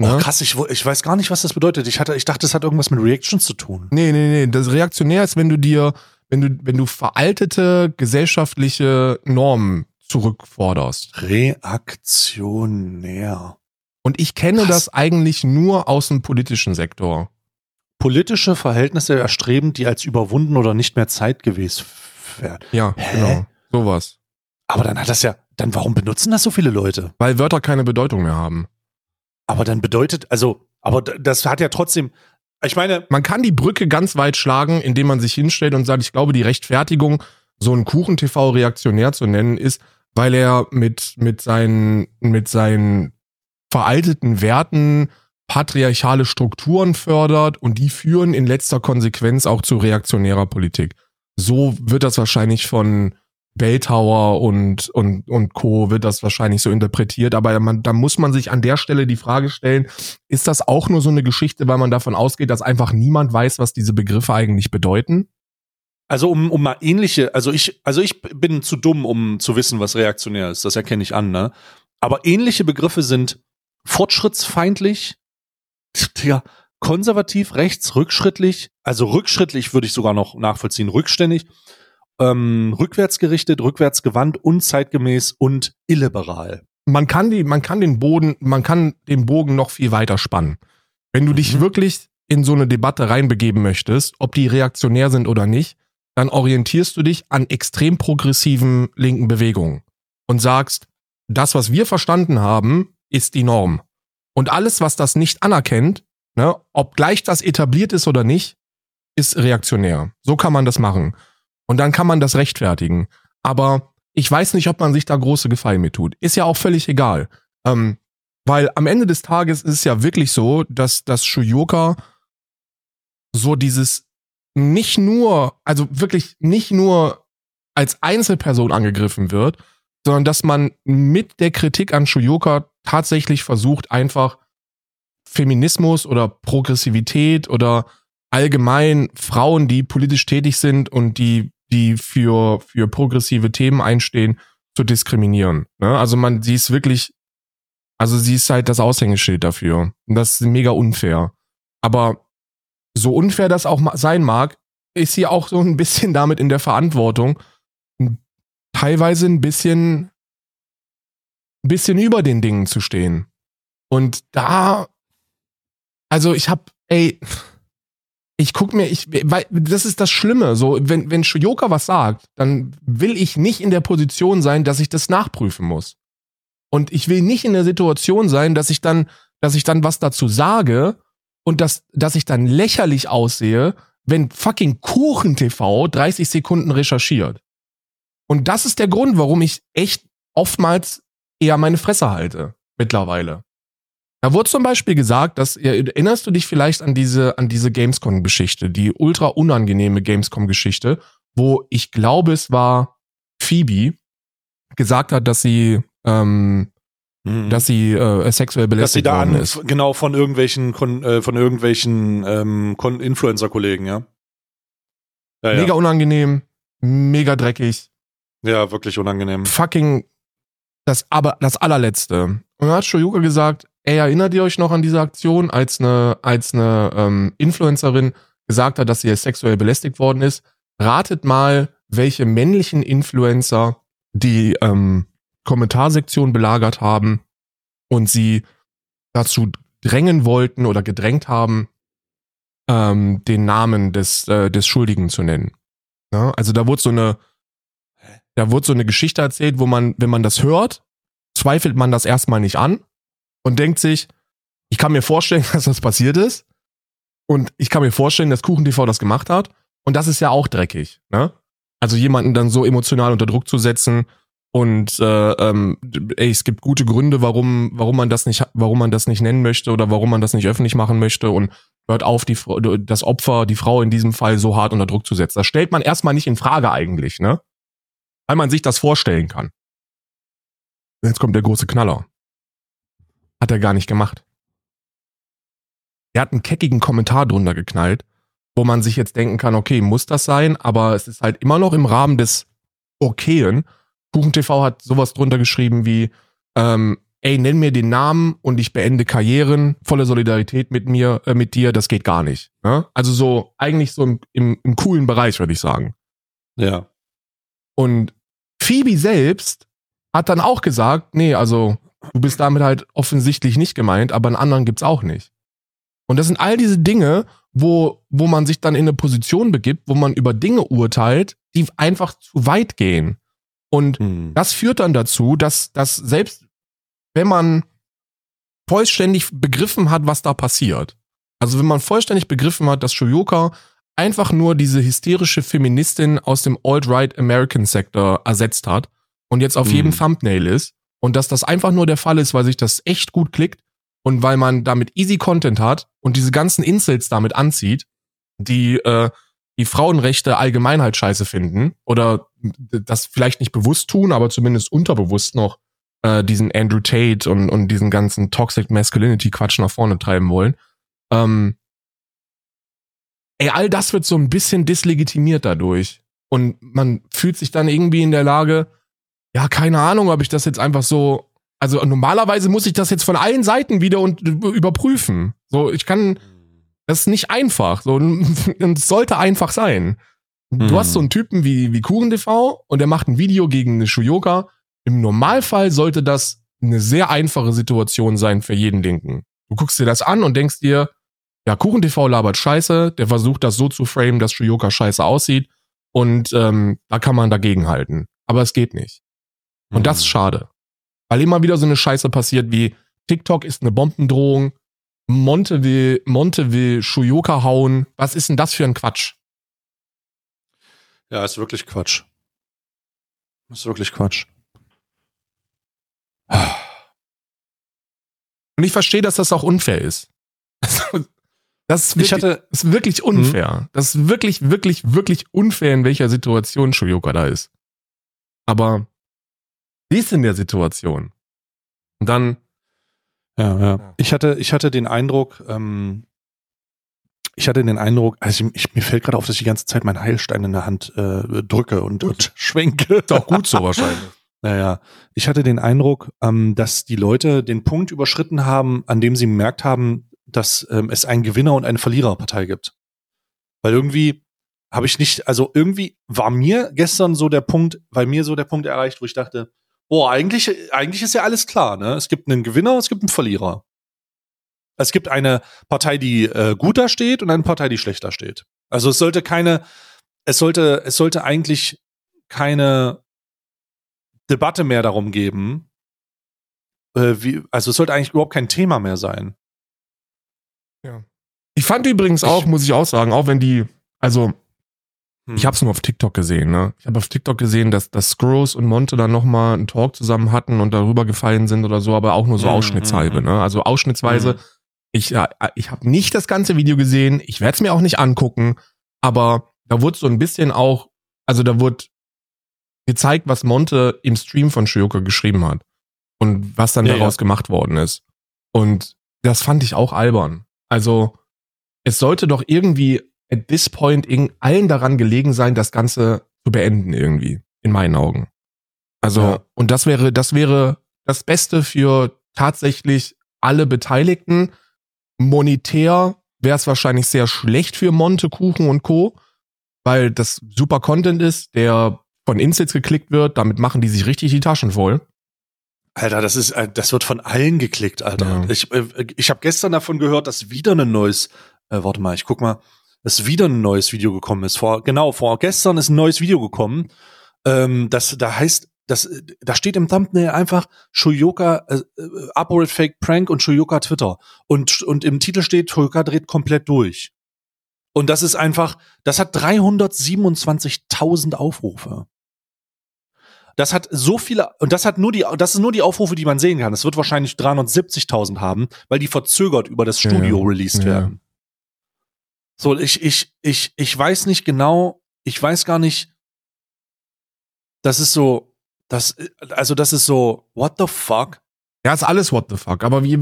Oh, krass, ich, ich weiß gar nicht, was das bedeutet. Ich, hatte, ich dachte, das hat irgendwas mit Reactions zu tun. Nee, nee, nee. Das reaktionär ist, wenn du dir, wenn du, wenn du veraltete gesellschaftliche Normen zurückforderst. Reaktionär. Und ich kenne Krass. das eigentlich nur aus dem politischen Sektor. Politische Verhältnisse erstreben, die als überwunden oder nicht mehr zeitgemäß werden. Ja, Hä? genau. Sowas. Aber dann hat das ja, dann warum benutzen das so viele Leute? Weil Wörter keine Bedeutung mehr haben. Aber dann bedeutet, also, aber das hat ja trotzdem, ich meine, Man kann die Brücke ganz weit schlagen, indem man sich hinstellt und sagt, ich glaube, die Rechtfertigung, so einen Kuchen-TV reaktionär zu nennen, ist, weil er mit, mit seinen, mit seinen veralteten Werten patriarchale Strukturen fördert und die führen in letzter Konsequenz auch zu reaktionärer Politik. So wird das wahrscheinlich von Belltower und, und, und Co. wird das wahrscheinlich so interpretiert, aber man, da muss man sich an der Stelle die Frage stellen, ist das auch nur so eine Geschichte, weil man davon ausgeht, dass einfach niemand weiß, was diese Begriffe eigentlich bedeuten? also um, um mal ähnliche, also ich, also ich bin zu dumm, um zu wissen, was reaktionär ist. Das erkenne ich an, ne? Aber ähnliche Begriffe sind fortschrittsfeindlich, ja, konservativ, rechts, rückschrittlich, also rückschrittlich würde ich sogar noch nachvollziehen, rückständig, ähm, rückwärtsgerichtet, rückwärtsgewandt, unzeitgemäß und illiberal. Man kann die, man kann den Boden, man kann den Bogen noch viel weiter spannen. Wenn du dich Mhm. wirklich in so eine Debatte reinbegeben möchtest, ob die reaktionär sind oder nicht, dann orientierst du dich an extrem progressiven linken Bewegungen und sagst, das, was wir verstanden haben, ist die Norm. Und alles, was das nicht anerkennt, ne, ob gleich das etabliert ist oder nicht, ist reaktionär. So kann man das machen. Und dann kann man das rechtfertigen. Aber ich weiß nicht, ob man sich da große Gefallen mit tut. Ist ja auch völlig egal. Ähm, weil am Ende des Tages ist es ja wirklich so, dass das Shuyoka so dieses nicht nur, also wirklich nicht nur als Einzelperson angegriffen wird, sondern dass man mit der Kritik an Shuyoka tatsächlich versucht, einfach Feminismus oder Progressivität oder allgemein Frauen, die politisch tätig sind und die, die für, für progressive Themen einstehen, zu diskriminieren. Ne? Also man, sie ist wirklich, also sie ist halt das Aushängeschild dafür. Und das ist mega unfair. Aber so unfair das auch sein mag, ist sie auch so ein bisschen damit in der Verantwortung, teilweise ein bisschen, ein bisschen über den Dingen zu stehen. Und da, also ich hab, ey, ich guck mir, ich, weil das ist das Schlimme. So, wenn, wenn Shuyoka was sagt, dann will ich nicht in der Position sein, dass ich das nachprüfen muss. Und ich will nicht in der Situation sein, dass ich dann, dass ich dann was dazu sage und dass, dass ich dann lächerlich aussehe, wenn fucking Kuchen TV 30 Sekunden recherchiert. Und das ist der Grund, warum ich echt oftmals eher meine Fresse halte. Mittlerweile. Da wurde zum Beispiel gesagt, dass, erinnerst du dich vielleicht an diese, an diese Gamescom-Geschichte, die ultra unangenehme Gamescom-Geschichte, wo ich glaube, es war Phoebe, gesagt hat, dass sie, ähm, Mhm. dass sie äh, sexuell dass sie belästigt da worden ist. genau von irgendwelchen Kon, äh, von irgendwelchen ähm, Influencer-Kollegen, ja. Ja, ja. Mega unangenehm, mega dreckig, ja, wirklich unangenehm. fucking das aber das allerletzte. Und dann hat Shoyuka gesagt, ey, erinnert ihr euch noch an diese Aktion, als eine als eine ähm, Influencerin gesagt hat, dass sie sexuell belästigt worden ist? Ratet mal, welche männlichen Influencer die ähm, Kommentarsektion belagert haben und sie dazu drängen wollten oder gedrängt haben, ähm, den Namen des, äh, des Schuldigen zu nennen. Ja, also da wurde so eine, da wurde so eine Geschichte erzählt, wo man, wenn man das hört, zweifelt man das erstmal nicht an und denkt sich, ich kann mir vorstellen, dass das passiert ist. Und ich kann mir vorstellen, dass KuchenTV das gemacht hat. Und das ist ja auch dreckig, ne? Also jemanden dann so emotional unter Druck zu setzen Und äh, ähm, ey, es gibt gute Gründe, warum, warum man das nicht, warum man das nicht nennen möchte oder warum man das nicht öffentlich machen möchte und hört auf, die, das Opfer, die Frau in diesem Fall so hart unter Druck zu setzen. Das stellt man erstmal nicht in Frage eigentlich, ne? Weil man sich das vorstellen kann. Jetzt kommt der große Knaller. Hat er gar nicht gemacht. Er hat einen keckigen Kommentar drunter geknallt, wo man sich jetzt denken kann, okay, muss das sein? Aber es ist halt immer noch im Rahmen des Okayen KuchenTV hat sowas drunter geschrieben wie, ähm, ey, nenn mir den Namen und ich beende Karrieren, volle Solidarität mit mir, äh, mit dir, das geht gar nicht. Ne? Also so, eigentlich so im, im, im coolen Bereich, würde ich sagen. Ja. Und Phoebe selbst hat dann auch gesagt, nee, also du bist damit halt offensichtlich nicht gemeint, aber einen anderen gibt's auch nicht. Und das sind all diese Dinge, wo, wo man sich dann in eine Position begibt, wo man über Dinge urteilt, die einfach zu weit gehen. Und hm. das führt dann dazu, dass, dass selbst wenn man vollständig begriffen hat, was da passiert, also wenn man vollständig begriffen hat, dass Shoyoka einfach nur diese hysterische Feministin aus dem Alt-Right American Sector ersetzt hat und jetzt auf hm. jedem Thumbnail ist und dass das einfach nur der Fall ist, weil sich das echt gut klickt und weil man damit easy Content hat und diese ganzen Insults damit anzieht, die äh, die Frauenrechte allgemein halt scheiße finden oder das vielleicht nicht bewusst tun, aber zumindest unterbewusst noch äh, diesen Andrew Tate und, und diesen ganzen Toxic Masculinity Quatsch nach vorne treiben wollen. Ähm, ey, all das wird so ein bisschen dislegitimiert dadurch. Und man fühlt sich dann irgendwie in der Lage, ja, keine Ahnung, ob ich das jetzt einfach so, also normalerweise muss ich das jetzt von allen Seiten wieder und überprüfen. So, ich kann, das ist nicht einfach. So, und es sollte einfach sein. Du hm. hast so einen Typen wie, wie KuchenTV und der macht ein Video gegen eine Shuyoka. Im Normalfall sollte das eine sehr einfache Situation sein für jeden Linken. Du guckst dir das an und denkst dir, ja, KuchenTV labert scheiße, der versucht das so zu framen, dass Shuyoka scheiße aussieht und ähm, da kann man dagegen halten. Aber es geht nicht. Und hm. das ist schade. Weil immer wieder so eine Scheiße passiert wie TikTok ist eine Bombendrohung, Monte will, Monte will Shuyoka hauen. Was ist denn das für ein Quatsch? Ja, ist wirklich Quatsch. Ist wirklich Quatsch. Und ich verstehe, dass das auch unfair ist. Das ist wirklich, ich hatte, ist wirklich unfair. Mhm. Das ist wirklich, wirklich, wirklich unfair, in welcher Situation Shuyoka da ist. Aber sie ist in der Situation. Und dann ja, ja. Ich hatte, ich hatte den Eindruck, ähm, ich hatte den Eindruck, also ich, ich, mir fällt gerade auf, dass ich die ganze Zeit meinen Heilstein in der Hand äh, drücke und, und schwenke. Ist auch gut so wahrscheinlich. Naja, ich hatte den Eindruck, ähm, dass die Leute den Punkt überschritten haben, an dem sie gemerkt haben, dass ähm, es einen Gewinner und eine Verliererpartei gibt. Weil irgendwie habe ich nicht, also irgendwie war mir gestern so der Punkt, weil mir so der Punkt erreicht, wo ich dachte, boah, eigentlich, eigentlich ist ja alles klar, ne? Es gibt einen Gewinner, es gibt einen Verlierer. Es gibt eine Partei, die äh, gut da steht und eine Partei, die schlechter steht. Also es sollte keine, es sollte, es sollte eigentlich keine Debatte mehr darum geben, äh, wie, also es sollte eigentlich überhaupt kein Thema mehr sein. Ja. Ich fand übrigens auch, ich, muss ich auch sagen, auch wenn die, also hm. Ich habe es nur auf TikTok gesehen, ne? Ich habe auf TikTok gesehen, dass, dass Scrooge und Monte dann nochmal einen Talk zusammen hatten und darüber gefallen sind oder so, aber auch nur so hm, ausschnittshalbe, hm, ne? Also ausschnittsweise. Hm. Ich, ja, ich habe nicht das ganze Video gesehen, ich werde es mir auch nicht angucken, aber da wurde so ein bisschen auch, also da wurde gezeigt, was Monte im Stream von Shioka geschrieben hat und was dann ja, daraus ja. gemacht worden ist. Und das fand ich auch albern. Also es sollte doch irgendwie at this point allen daran gelegen sein, das Ganze zu beenden irgendwie, in meinen Augen. Also, ja. und das wäre, das wäre das Beste für tatsächlich alle Beteiligten. Monetär wäre es wahrscheinlich sehr schlecht für Monte, Kuchen und Co., weil das super Content ist, der von Insits geklickt wird, damit machen die sich richtig die Taschen voll. Alter, das ist, äh, das wird von allen geklickt, Alter. Ja. Ich, äh, ich habe gestern davon gehört, dass wieder ein neues, äh, warte mal, ich guck mal, dass wieder ein neues Video gekommen ist. Vor, genau, vor gestern ist ein neues Video gekommen. Ähm, das, da heißt, das, da steht im Thumbnail einfach Shuyoka, äh, äh, Upload Fake Prank und Shuyoka Twitter. Und, und im Titel steht, Shuyoka dreht komplett durch. Und das ist einfach, das hat 327.000 Aufrufe. das hat so viele, und das hat nur die, das ist nur die Aufrufe, die man sehen kann. Das wird wahrscheinlich 370.000 haben, weil die verzögert über das Studio Ja, released ja. werden. So, ich, ich, ich, ich weiß nicht genau, ich weiß gar nicht, das ist so, das, also das ist so, what the fuck? Ja, ist alles what the fuck. Aber wie,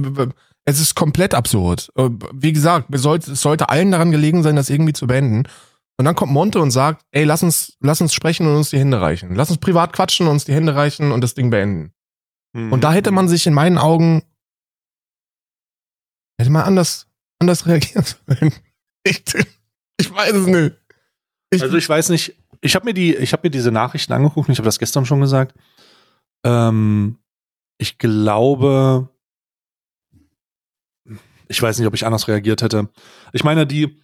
es ist komplett absurd. Wie gesagt, es sollte, allen daran gelegen sein, das irgendwie zu beenden. Und dann kommt Monte und sagt, ey, lass uns, lass uns sprechen und uns die Hände reichen. Lass uns privat quatschen und uns die Hände reichen und das Ding beenden. Und da hätte man sich in meinen Augen, hätte man anders, anders reagieren sollen. Ich, ich weiß es nicht. Ich, Also ich weiß nicht, ich habe mir die, ich habe mir diese Nachrichten angeguckt, und ich habe das gestern schon gesagt. Ähm, ich glaube, ich weiß nicht, ob ich anders reagiert hätte. Ich meine, die,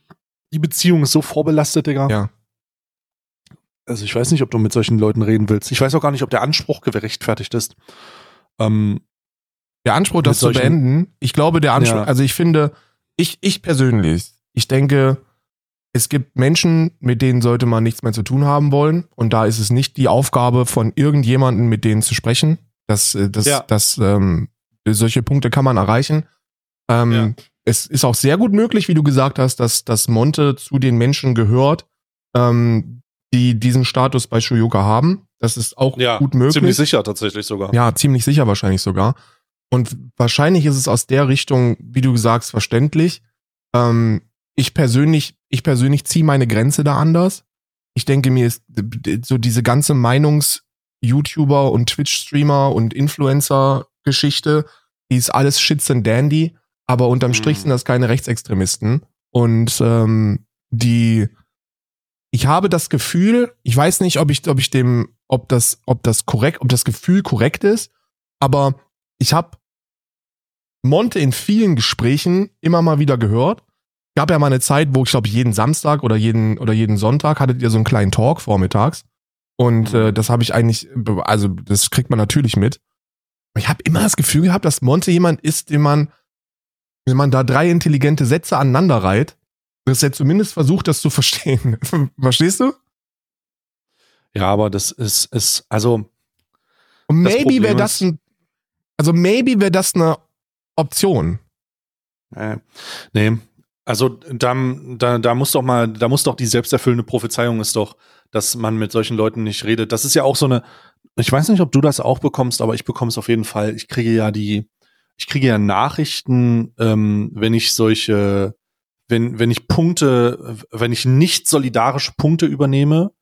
die Beziehung ist so vorbelastet, Digga. Ja. Also ich weiß nicht, ob du mit solchen Leuten reden willst. Ich weiß auch gar nicht, ob der Anspruch gerechtfertigt ist. Ähm, der Anspruch, das zu beenden, ich glaube, der Anspruch, Ja. also ich finde, ich, ich persönlich, ich denke, es gibt Menschen, mit denen sollte man nichts mehr zu tun haben wollen. Und da ist es nicht die Aufgabe von irgendjemanden, mit denen zu sprechen. Das, äh, das, Ja. das, ähm, solche Punkte kann man erreichen. Ähm, Ja. Es ist auch sehr gut möglich, wie du gesagt hast, dass, dass Monte zu den Menschen gehört, ähm, die diesen Status bei Shoyoka haben. Das ist auch ja, gut möglich. ziemlich sicher tatsächlich sogar. Ja, ziemlich sicher wahrscheinlich sogar. Und wahrscheinlich ist es aus der Richtung, wie du sagst, verständlich. Ähm, ich persönlich, ich persönlich ziehe meine Grenze da anders. Ich denke mir, ist so diese ganze Meinungs-YouTuber und Twitch-Streamer und Influencer-Geschichte, die ist alles Shits and Dandy, aber unterm Mhm. Strich sind das keine Rechtsextremisten. Und ähm, die, ich habe das Gefühl, ich weiß nicht, ob ich, ob ich dem, ob das, ob das korrekt, ob das Gefühl korrekt ist, aber ich habe Monte in vielen Gesprächen immer mal wieder gehört. Gab ja mal eine Zeit, wo ich glaube jeden Samstag oder jeden oder jeden Sonntag hattet ihr so einen kleinen Talk vormittags und Mhm. äh, das habe ich eigentlich, also das kriegt man natürlich mit. Ich habe immer das Gefühl gehabt, dass Monte jemand ist, den man, wenn man da drei intelligente Sätze aneinander reiht, dass er zumindest versucht, das zu verstehen. Verstehst du? Ja, aber das ist, ist also, Und maybe wäre das ein, also maybe wäre das eine Option. äh, nee. Also da, da, da muss doch mal, da muss doch die selbsterfüllende Prophezeiung ist doch, dass man mit solchen Leuten nicht redet. Das ist ja auch so eine, ich weiß nicht, ob du das auch bekommst, aber ich bekomme es auf jeden Fall. Ich kriege ja die, ich kriege ja Nachrichten, ähm, wenn ich solche, wenn, wenn ich Punkte, wenn ich nicht solidarische Punkte übernehme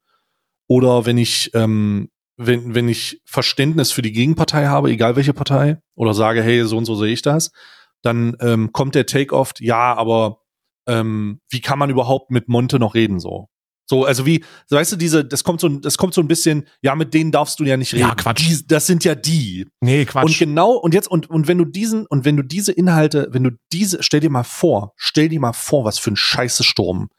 oder wenn ich, ähm, wenn, wenn ich Verständnis für die Gegenpartei habe, egal welche Partei, oder sage, hey, so und so sehe ich das, dann ähm, kommt der Take oft, ja, aber ähm, wie kann man überhaupt mit Monte noch reden so? So, also wie, weißt du, diese, das kommt so, das kommt so ein bisschen, ja, mit denen darfst du ja nicht reden. Ja, Quatsch. Die, das sind ja die. Nee, Quatsch. Und genau, und jetzt, und, und wenn du diesen, und wenn du diese Inhalte, wenn du diese, stell dir mal vor, stell dir mal vor, was für ein scheiße Sturm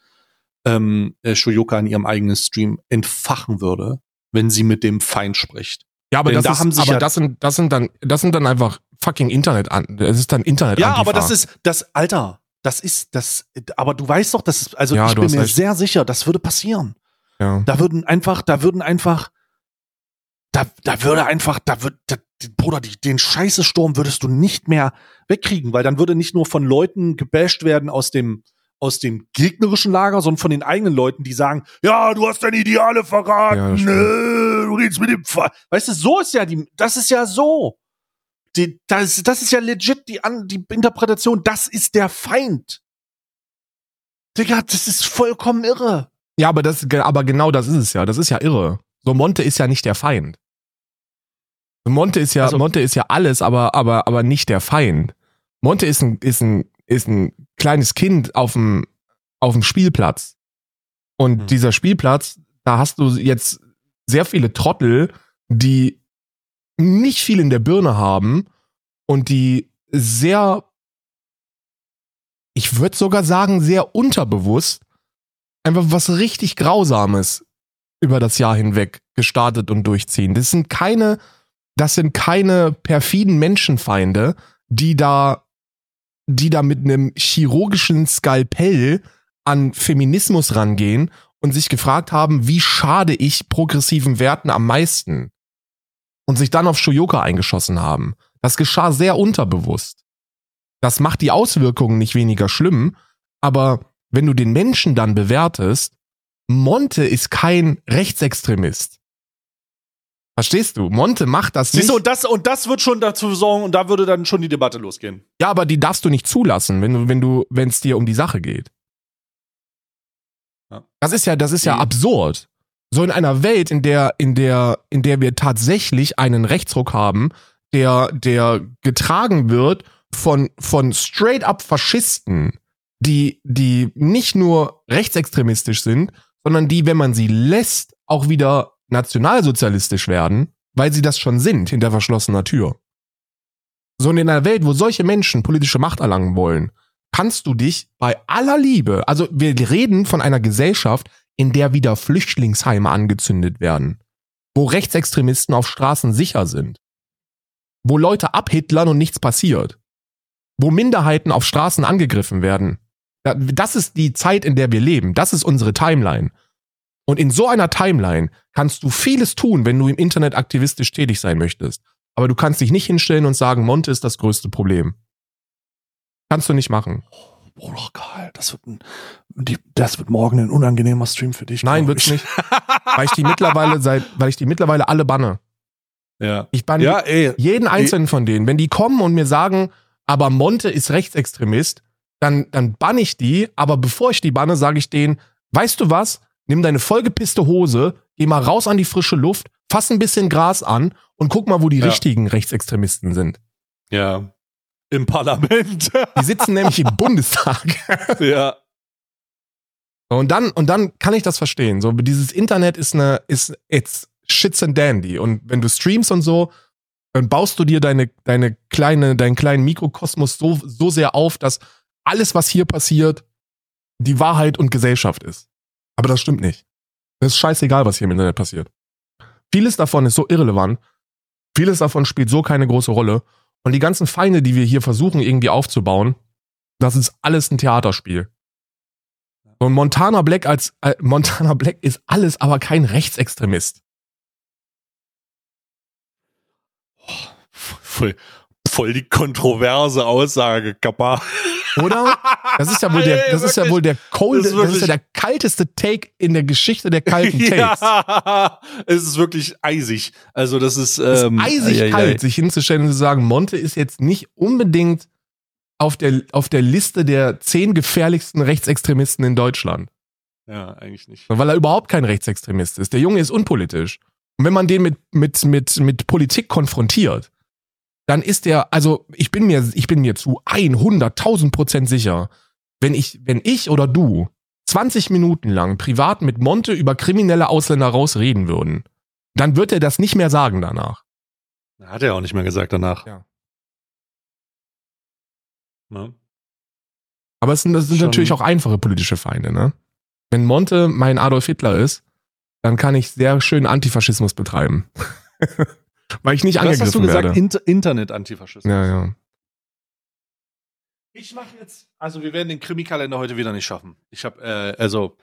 ähm, äh, Shoyoka in ihrem eigenen Stream entfachen würde, wenn sie mit dem Feind spricht. Ja, aber, Denn das, da ist, aber ja- das, sind, das, sind dann, das sind dann einfach fucking Internet an. Das ist dann Internet Ja, aber das ist, das, Alter, das ist, das, aber du weißt doch, das ist, also Ja, ich bin mir recht. sehr sicher, das würde passieren. Ja. Da würden einfach, da würden einfach, da, da würde einfach, da die- Bruder, die, den scheiße Sturm würdest du nicht mehr wegkriegen, weil dann würde nicht nur von Leuten gebasht werden aus dem, aus dem gegnerischen Lager, sondern von den eigenen Leuten, die sagen, ja, du hast deine Ideale Ja, verraten, stimmt. äh, du redest mit dem Pfeil. Weißt du, so ist ja die, das ist ja so. Die, das, das ist ja legit die, An die Interpretation, das ist der Feind. Digga, das ist vollkommen irre. ja, aber, das, aber genau das ist es ja. Das ist ja irre. So, Monte ist ja nicht der Feind. Monte ist ja, Also- Monte ist ja alles, aber, aber, aber nicht der Feind. Monte ist ein, ist ein, ist ein kleines Kind auf dem, auf dem Spielplatz. Und Hm. dieser Spielplatz, da hast du jetzt sehr viele Trottel, die nicht viel in der Birne haben und die sehr, ich würde sogar sagen, sehr unterbewusst einfach was richtig Grausames über das Jahr hinweg gestartet und durchziehen. Das sind keine, das sind keine perfiden Menschenfeinde, die da, die da mit einem chirurgischen Skalpell an Feminismus rangehen und sich gefragt haben, wie schade ich progressiven Werten am meisten. Und sich dann auf Shoyoka eingeschossen haben. Das geschah sehr unterbewusst. Das macht die Auswirkungen nicht weniger schlimm, aber wenn du den Menschen dann bewertest, Monte ist kein Rechtsextremist. Verstehst du? Monte macht das nicht. Siehst du, und das, und das wird schon dazu sorgen, und da würde dann schon die Debatte losgehen. Ja, aber die darfst du nicht zulassen, wenn du, wenn du, wenn es dir um die Sache geht. Ja. Das ist ja, das ist ja Die- absurd. So in einer Welt, in der, in der, in der wir tatsächlich einen Rechtsruck haben, der, der getragen wird von, von straight up Faschisten, die, die nicht nur rechtsextremistisch sind, sondern die, wenn man sie lässt, auch wieder nationalsozialistisch werden, weil sie das schon sind hinter verschlossener Tür. So in einer Welt, wo solche Menschen politische Macht erlangen wollen, kannst du dich bei aller Liebe, also wir reden von einer Gesellschaft, in der wieder Flüchtlingsheime angezündet werden, wo Rechtsextremisten auf Straßen sicher sind, wo Leute abhitlern und nichts passiert, wo Minderheiten auf Straßen angegriffen werden. Da- Das ist die Zeit, in der wir leben. Das ist unsere Timeline. Und in so einer Timeline kannst du vieles tun, wenn du im Internet aktivistisch tätig sein möchtest. Aber du kannst dich nicht hinstellen und sagen, Monte ist das größte Problem. Kannst du nicht machen. Bruder Karl, das wird, ein, die, das wird morgen ein unangenehmer Stream für dich. Nein, wird's ich. nicht. Weil ich die mittlerweile seit, weil ich die mittlerweile alle banne. Ja. Ich banne Ja, ey. jeden einzelnen von denen. Wenn die kommen und mir sagen, aber Monte ist Rechtsextremist, dann, dann banne ich die. Aber bevor ich die banne, sage ich denen, weißt du was? Nimm deine vollgepisste Hose, geh mal raus an die frische Luft, fass ein bisschen Gras an und guck mal, wo die Ja. richtigen Rechtsextremisten sind. Ja. Im Parlament. Die sitzen nämlich im Bundestag. ja. Und dann, und dann kann ich das verstehen. So, dieses Internet ist eine, ist, it's shits and dandy. Und wenn du streamst und so, dann baust du dir deine, deine kleine, deinen kleinen Mikrokosmos so, so sehr auf, dass alles, was hier passiert, die Wahrheit und Gesellschaft ist. Aber das stimmt nicht. Das ist scheißegal, was hier im Internet passiert. Vieles davon ist so irrelevant. Vieles davon spielt so keine große Rolle. Und die ganzen Feinde, die wir hier versuchen irgendwie aufzubauen, das ist alles ein Theaterspiel. Und Montana Black als äh, Montana Black ist alles, aber kein Rechtsextremist. Voll, voll die kontroverse Aussage, Kappa. Oder? Das ist ja wohl der, das ist ja wohl der cold, Das das ist ja der kalteste Take in der Geschichte der kalten Takes. ja, es ist wirklich eisig. Also das ist, Es ist ähm, eisig ei, ei, ei. kalt, sich hinzustellen und zu sagen, Monte ist jetzt nicht unbedingt auf der, auf der Liste der zehn gefährlichsten Rechtsextremisten in Deutschland. Ja, eigentlich nicht. Weil er überhaupt kein Rechtsextremist ist. Der Junge ist unpolitisch. Und wenn man den mit, mit, mit, mit Politik konfrontiert, dann ist er, also ich bin mir, ich bin mir zu 100.000 Prozent sicher, wenn ich, wenn ich oder du 20 Minuten lang privat mit Monte über kriminelle Ausländer rausreden würden, dann wird er das nicht mehr sagen danach. Hat er auch nicht mehr gesagt danach. Ja. Ne? Aber es sind, das sind Schon- natürlich auch einfache politische Feinde, ne? Wenn Monte mein Adolf Hitler ist, dann kann ich sehr schön Antifaschismus betreiben. Weil ich nicht Was angegriffen hast du gesagt? werde. Inter Internet-Antifaschismus. Ja, ja. Ich mache jetzt, also wir werden den Krimikalender heute wieder nicht schaffen. Ich habe, äh, also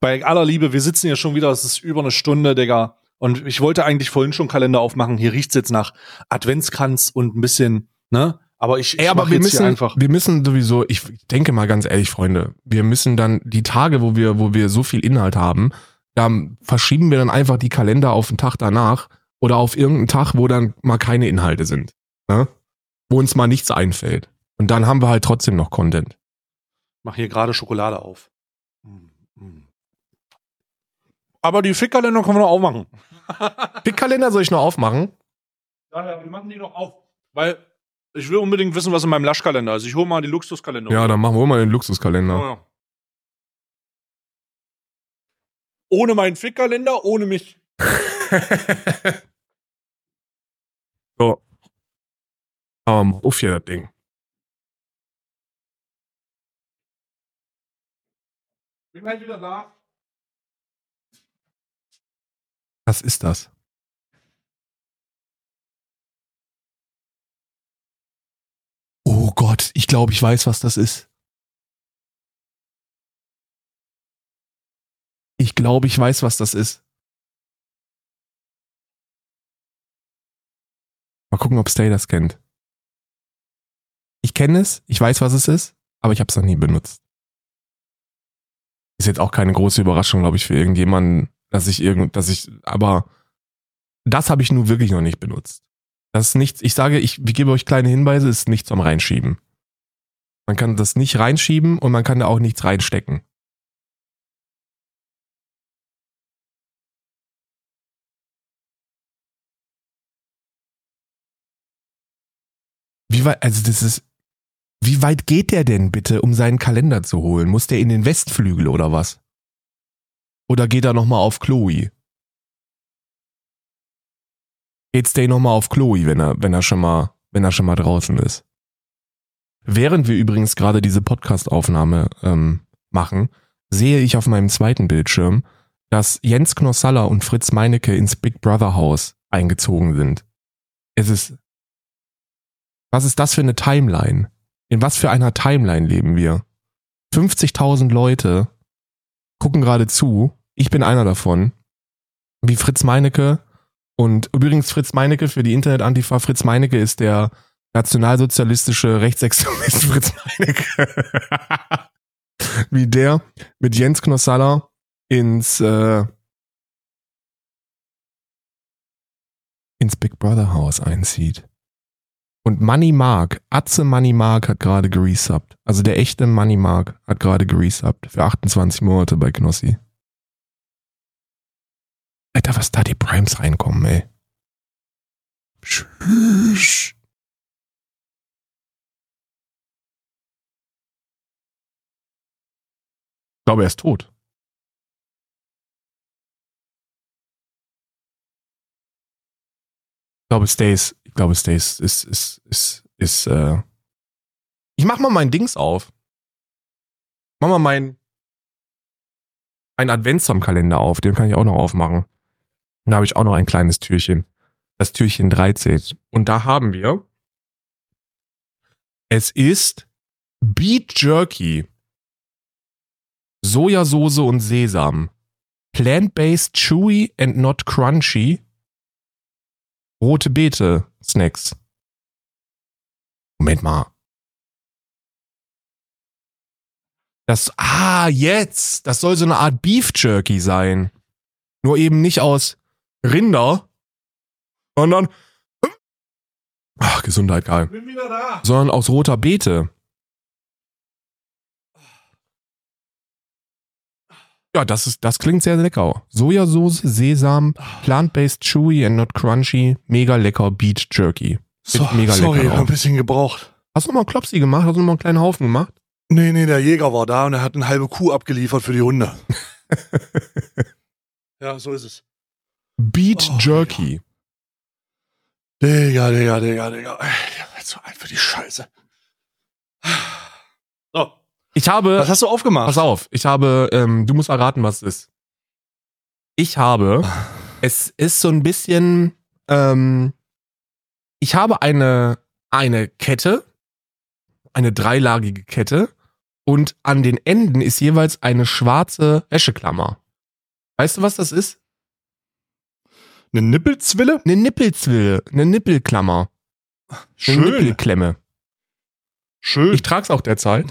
bei aller Liebe, wir sitzen hier schon wieder, es ist über eine Stunde, Digga. Und ich wollte eigentlich vorhin schon Kalender aufmachen. Hier riecht's jetzt nach Adventskranz und ein bisschen, ne? Aber ich, Ey, ich aber mach wir jetzt müssen, hier einfach. wir müssen sowieso, ich denke mal ganz ehrlich, Freunde, wir müssen dann die Tage, wo wir, wo wir so viel Inhalt haben, da verschieben wir dann einfach die Kalender auf den Tag danach oder auf irgendeinen Tag, wo dann mal keine Inhalte sind. Ne? Wo uns mal nichts einfällt. Und dann haben wir halt trotzdem noch Content. Mach hier gerade Schokolade auf. Mm, mm. Aber die Fickkalender können wir noch aufmachen. Den Kalender soll ich noch aufmachen? Ja, ja, wir machen die noch auf. Weil ich will unbedingt wissen, was in meinem Laschkalender ist. Ich hole mal die Luxuskalender. Ja, dann machen wir mal den Luxuskalender. Ja, ja. Ohne meinen Fickkalender, ohne mich. so. Ähm, uff hier das Ding. Bin gleich wieder da. Was ist das? Oh Gott, ich glaube, ich weiß, was das ist. Ich glaube, ich weiß, was das ist. Mal gucken, ob Stay das kennt. Ich kenne es, ich weiß, was es ist, aber ich habe es noch nie benutzt. Ist jetzt auch keine große Überraschung, glaube ich, für irgendjemanden, dass ich irgend, dass ich, aber das habe ich nun wirklich noch nicht benutzt. Das ist nichts, ich sage, ich, ich gebe euch kleine Hinweise, ist nichts zum Reinschieben. Man kann das nicht reinschieben und man kann da auch nichts reinstecken. Wie weit, also das ist, wie weit geht der denn bitte, um seinen Kalender zu holen? Muss der in den Westflügel oder was? Oder geht er nochmal auf Chloe? Geht Stay nochmal auf Chloe, wenn er, wenn er schon mal, wenn er schon mal draußen ist? Während wir übrigens gerade diese Podcast-Aufnahme ähm, machen, sehe ich auf meinem zweiten Bildschirm, dass Jens Knossalla und Fritz Meinecke ins Big Brother Haus eingezogen sind. Es ist, was ist das für eine Timeline? In was für einer Timeline leben wir? 50.000 Leute gucken gerade zu. Ich bin einer davon. Wie Fritz Meinecke. Und übrigens Fritz Meinecke für die Internet-Antifa. Fritz Meinecke ist der nationalsozialistische Rechtsextremist Fritz Meinecke. Wie der mit Jens Knossalla ins, äh, ins Big Brother Haus einzieht. Und Money Mark, Atze Money Mark hat gerade geresubbt. Also der echte Money Mark hat gerade geresubbt für 28 Monate bei Knossi. Alter, was da die Primes reinkommen, ey. Tschüss. Ich glaube, er ist tot. Ich glaube, ich glaube, Stace ist, ist, ist, ist, äh. Ich mach mal mein Dings auf. Mach mal mein, ein Adventskalender auf, den kann ich auch noch aufmachen. Da habe ich auch noch ein kleines Türchen. Das Türchen 13. Und da haben wir. Es ist Beet Jerky. Sojasauce und Sesam. Plant-based chewy and not crunchy. Rote Beete Snacks. Moment mal. Das, ah, jetzt. Das soll so eine Art Beef Jerky sein. Nur eben nicht aus Rinder, sondern, ach, Gesundheit, Karl. Bin wieder da. Sondern aus roter Beete. Ja, das ist, das klingt sehr lecker. Sojasauce, Sesam, plant-based chewy and not crunchy, mega lecker Beet Jerky. So, mega sorry, lecker ein bisschen gebraucht. Hast du noch mal einen Klopsi gemacht? Hast du noch mal einen kleinen Haufen gemacht? Nee, nee, der Jäger war da und er hat eine halbe Kuh abgeliefert für die Hunde. ja, so ist es. Beet Oh, Jerky. Digga, Digga, Digga, Digga. Ich werd so alt für die Scheiße. Ich habe. was hast du aufgemacht? Pass auf, ich habe, ähm, du musst erraten, was es ist. Ich habe, es ist so ein bisschen, ähm, ich habe eine, eine Kette, eine dreilagige Kette und an den Enden ist jeweils eine schwarze Wäscheklammer. Weißt du, was das ist? Eine Nippelzwille? Eine Nippelzwille, eine Nippelklammer, eine Schön, Nippelklemme. schön. Ich trage es auch derzeit.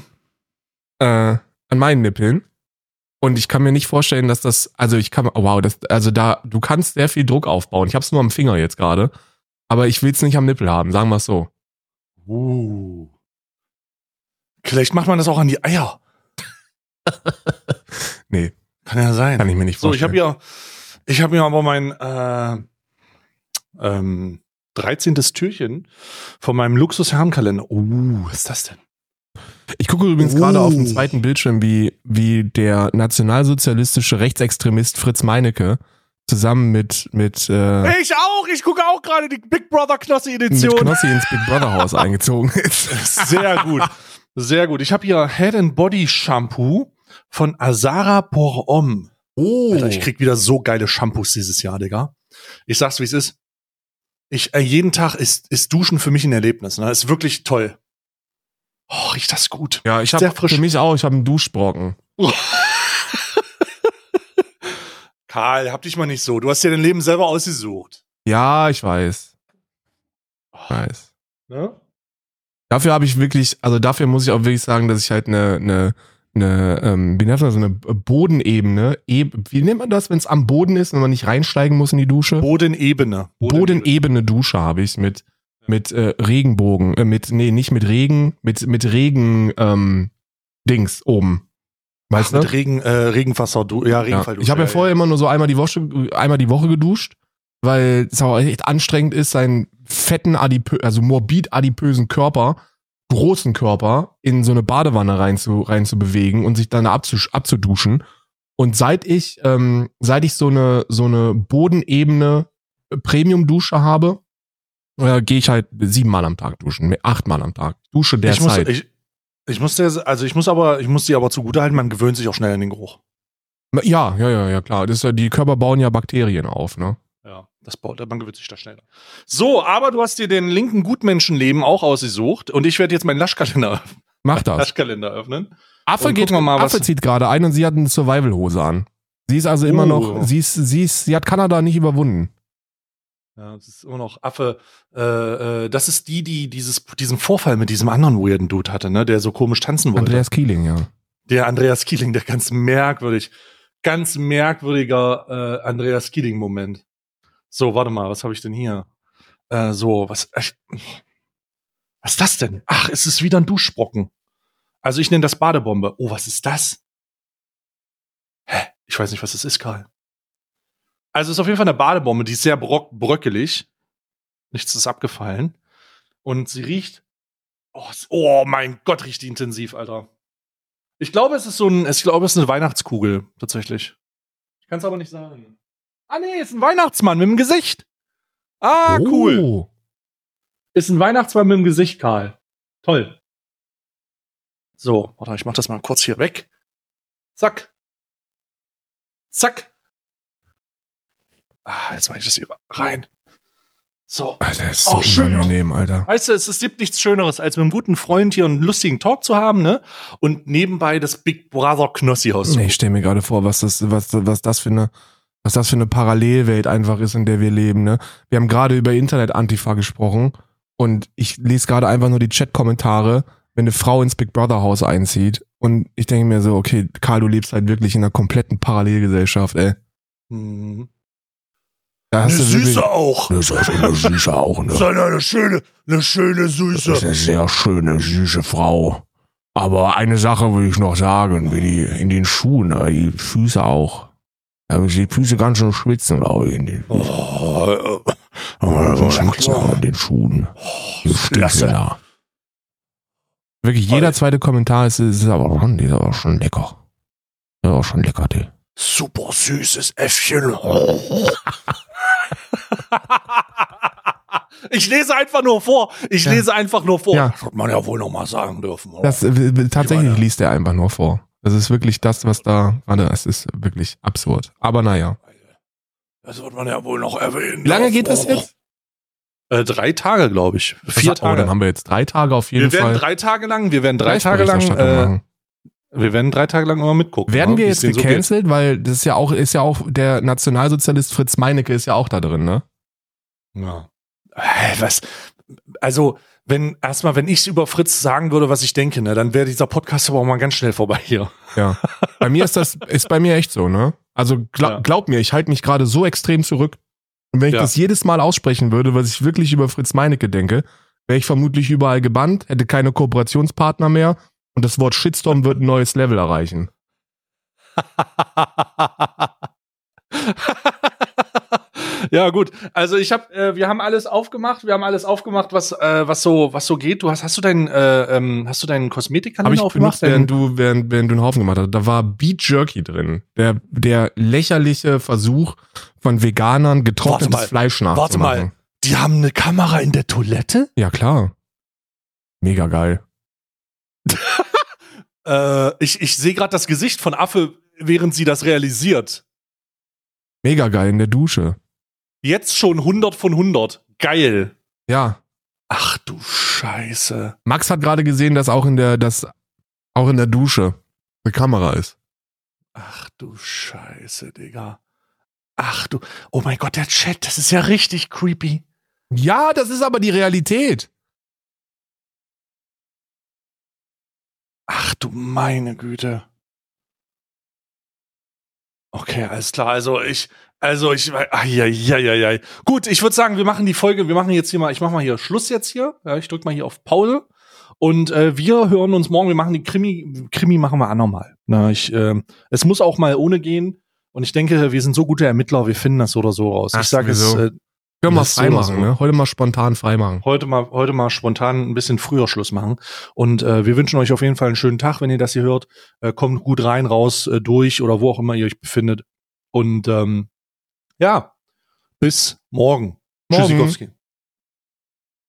Äh, an meinen Nippeln. Und ich kann mir nicht vorstellen, dass das, also ich kann, oh wow, das, also da, du kannst sehr viel Druck aufbauen. Ich hab's nur am Finger jetzt gerade. Aber ich will's nicht am Nippel haben, sagen wir so. Uh. Vielleicht macht man das auch an die Eier. Nee, Kann ja sein. kann ich mir nicht So, ich vorstellen. habe ja, ich habe mir aber mein äh, ähm, 13. Türchen von meinem Luxus-Herrenkalender. Uh, was ist das denn? Ich gucke übrigens Oh. gerade auf dem zweiten Bildschirm, wie, wie der nationalsozialistische Rechtsextremist Fritz Meinecke zusammen mit, mit, äh, Ich auch, ich gucke auch gerade die Big Brother mit Knossi-Edition. Knossi ins Big Brother Haus eingezogen ist. Sehr gut. Sehr gut. Ich habe hier Head and Body Shampoo von Azara Pour Homme. Oh. Alter, ich krieg wieder so geile Shampoos dieses Jahr, Digga. Ich sag's, wie es ist. Ich, äh, jeden Tag ist, ist Duschen für mich ein Erlebnis. Ne? Ist wirklich toll. Oh, riecht das gut. ja, ich habe frisch. für mich auch, ich habe einen Duschbrocken. Karl, hab dich mal nicht so. Du hast dir dein Leben selber ausgesucht. Ja, ich weiß. Nice. Ne? Dafür habe ich wirklich, also dafür muss ich auch wirklich sagen, dass ich halt eine, eine, eine ähm, wie nennt man das, eine Bodenebene, wie nennt man das, wenn es am Boden ist und man nicht reinsteigen muss in die Dusche? Bodenebene. Bodenebene Dusche habe ich mit, mit äh, Regenbogen, äh, mit, nee, nicht mit Regen, mit, mit Regen, ähm, Dings oben. Weißt Ach, du? mit Regen, äh, Regenwasser, du, ja, Ja. Regenfall. Ich habe ja vorher immer nur so einmal die Woche, einmal die Woche geduscht, weil es auch echt anstrengend ist, seinen fetten, adipö also morbid adipösen Körper, großen Körper, in so eine Badewanne rein zu, rein zu bewegen und sich dann abzusch abzuduschen. Und seit ich, ähm, seit ich so eine, so eine Bodenebene Premium-Dusche habe, äh, gehe ich halt siebenmal am Tag duschen, achtmal am Tag. Dusche ich muss, derzeit. ich, ich muss dir, also ich muss aber, ich muss dir aber zugutehalten, man gewöhnt sich auch schnell an den Geruch. Ja, ja, ja, ja, klar. Das die Körper bauen ja Bakterien auf, ne? Ja, das baut, man gewöhnt sich da schneller. So, aber du hast dir den linken Gutmenschenleben auch ausgesucht und ich werde jetzt meinen Laschkalender, Mach das. Laschkalender öffnen. Affe geht mal, Affe zieht gerade ein und sie hat eine Survival-Hose an. Sie ist also immer Oh. noch, sie ist, sie ist, sie hat Kanada nicht überwunden. Ja, das ist immer noch Affe. Äh, äh, das ist die, die dieses, diesen Vorfall mit diesem anderen weirden Dude hatte, ne, der so komisch tanzen wollte. Andreas Kieling, ja. Der Andreas Kieling, der ganz merkwürdig, ganz merkwürdiger äh, Andreas Kieling-Moment. So, warte mal, was habe ich denn hier? Äh, so, was, äh, was ist das denn? Ach, es ist wieder ein Duschbrocken. Also ich nenne das Badebombe. Oh, was ist das? Hä? Ich weiß nicht, was das ist, Karl. Also es ist auf jeden Fall eine Badebombe, die ist sehr brock bröckelig. Nichts ist abgefallen. Und sie riecht. Oh, oh mein Gott, riecht die intensiv, Alter. Ich glaube, es ist so ein, ich glaube, es ist eine Weihnachtskugel, tatsächlich. Ich kann es aber nicht sagen. Ah, nee, ist ein Weihnachtsmann mit dem Gesicht. Ah, cool. Oh. Ist ein Weihnachtsmann mit dem Gesicht, Karl. Toll. So, warte, ich mach das mal kurz hier weg. Zack. Zack. Ah, jetzt mach ich das hier rein. So. Alter, ist so Oh, schön. unangenehm, Alter. Weißt du, es, es gibt nichts Schöneres, als mit einem guten Freund hier einen lustigen Talk zu haben, ne? Und nebenbei das Big Brother Knossi-Haus zu Nee, ich stelle mir gerade vor, was das, was, was das für eine, was das für eine Parallelwelt einfach ist, in der wir leben, ne? Wir haben gerade über Internet-Antifa gesprochen und ich lese gerade einfach nur die Chat-Kommentare, wenn eine Frau ins Big Brother Haus einzieht und ich denke mir so, okay, Karl, du lebst halt wirklich in einer kompletten Parallelgesellschaft, ey. Mhm. Da hast du wirklich, auch. Das ist eine Süße auch, ne? Sondern eine schöne, eine schöne Das ist Süße. eine sehr schöne, süße Frau. Aber eine Sache will ich noch sagen, wie die in den Schuhen, äh, die Füße auch. Da haben die Füße ganz schön schwitzen, glaube ich, in den, Oh, äh, oh, schwitzen auch in den Schuhen. Die klasse. Wirklich, jeder zweite Kommentar ist, ist aber schon, die ist aber schon lecker. Ja, auch schon lecker, die. super süßes Äffchen. Ich lese einfach nur vor. Ich Ja. lese einfach nur vor. Ja. Das wird man ja wohl noch mal sagen dürfen. oder? Das, äh, tatsächlich meine- liest er einfach nur vor. Das ist wirklich das, was da gerade, es ist wirklich absurd. Aber naja. Das wird man ja wohl noch erwähnen. Wie lange geht das jetzt? Äh, drei Tage, glaube ich. Vier Oh, Tage. dann haben wir jetzt drei Tage auf jeden wir werden Fall. drei Tage lang, wir werden drei Tage lang, äh. Wir werden drei Tage lang immer mitgucken. Werden ne, wir jetzt denen so gecancelt, weil das ist ja auch, ist ja auch der Nationalsozialist Fritz Meinecke ist ja auch da drin, ne? Ja. Was? Also, wenn, erstmal, wenn ich über Fritz sagen würde, was ich denke, ne, dann wäre dieser Podcast aber auch mal ganz schnell vorbei hier. Ja. Bei mir ist das, ist bei mir echt so, ne? Also glaub, Ja. glaub mir, ich halte mich gerade so extrem zurück. Und wenn ich Ja. das jedes Mal aussprechen würde, was ich wirklich über Fritz Meinecke denke, wäre ich vermutlich überall gebannt, hätte keine Kooperationspartner mehr und das Wort Shitstorm wird ein neues Level erreichen. ja, gut. Also ich habe, äh, wir haben alles aufgemacht, wir haben alles aufgemacht, was, äh, was so, was so geht. Du hast, hast du deinen, äh, ähm, hast du deinen Kosmetikkalender ich aufgemacht? benutzt, während du, während, während du einen Haufen gemacht hast. Da war Beet Jerky drin. Der, der lächerliche Versuch von Veganern getrocknetes Warte mal. Fleisch Warte nachzumachen. mal. Die haben eine Kamera in der Toilette? Ja, klar. Mega geil. Äh, ich ich sehe gerade das Gesicht von Affe, während sie das realisiert. Mega geil in der Dusche. Jetzt schon 100 von 100. Geil. Ja. Ach du Scheiße. Max hat gerade gesehen, dass auch in der, dass auch in der Dusche eine Kamera ist. Ach du Scheiße, Digga. Ach du. Oh mein Gott, der Chat, das ist ja richtig creepy. Ja, das ist aber die Realität. Ach du meine Güte. Okay, alles klar. Also ich, also ich, ja, ja, ja, ja. Gut, ich würde sagen, wir machen die Folge, wir machen jetzt hier mal, ich mache mal hier Schluss jetzt hier. Ja, ich drück mal hier auf Pause. Und äh, wir hören uns morgen, wir machen die Krimi, Krimi machen wir auch nochmal. Na, ich, äh, es muss auch mal ohne gehen. Und ich denke, wir sind so gute Ermittler, wir finden das so oder so raus. Ach, ich sage es, äh, Können wir mal freimachen, so. ne? Heute mal spontan freimachen. heute mal, heute mal spontan ein bisschen früher Schluss machen. Und äh, wir wünschen euch auf jeden Fall einen schönen Tag, wenn ihr das hier hört. Äh, kommt gut rein, raus, äh, durch oder wo auch immer ihr euch befindet. Und ähm, ja, bis morgen. Morgen. Tschüssikowski.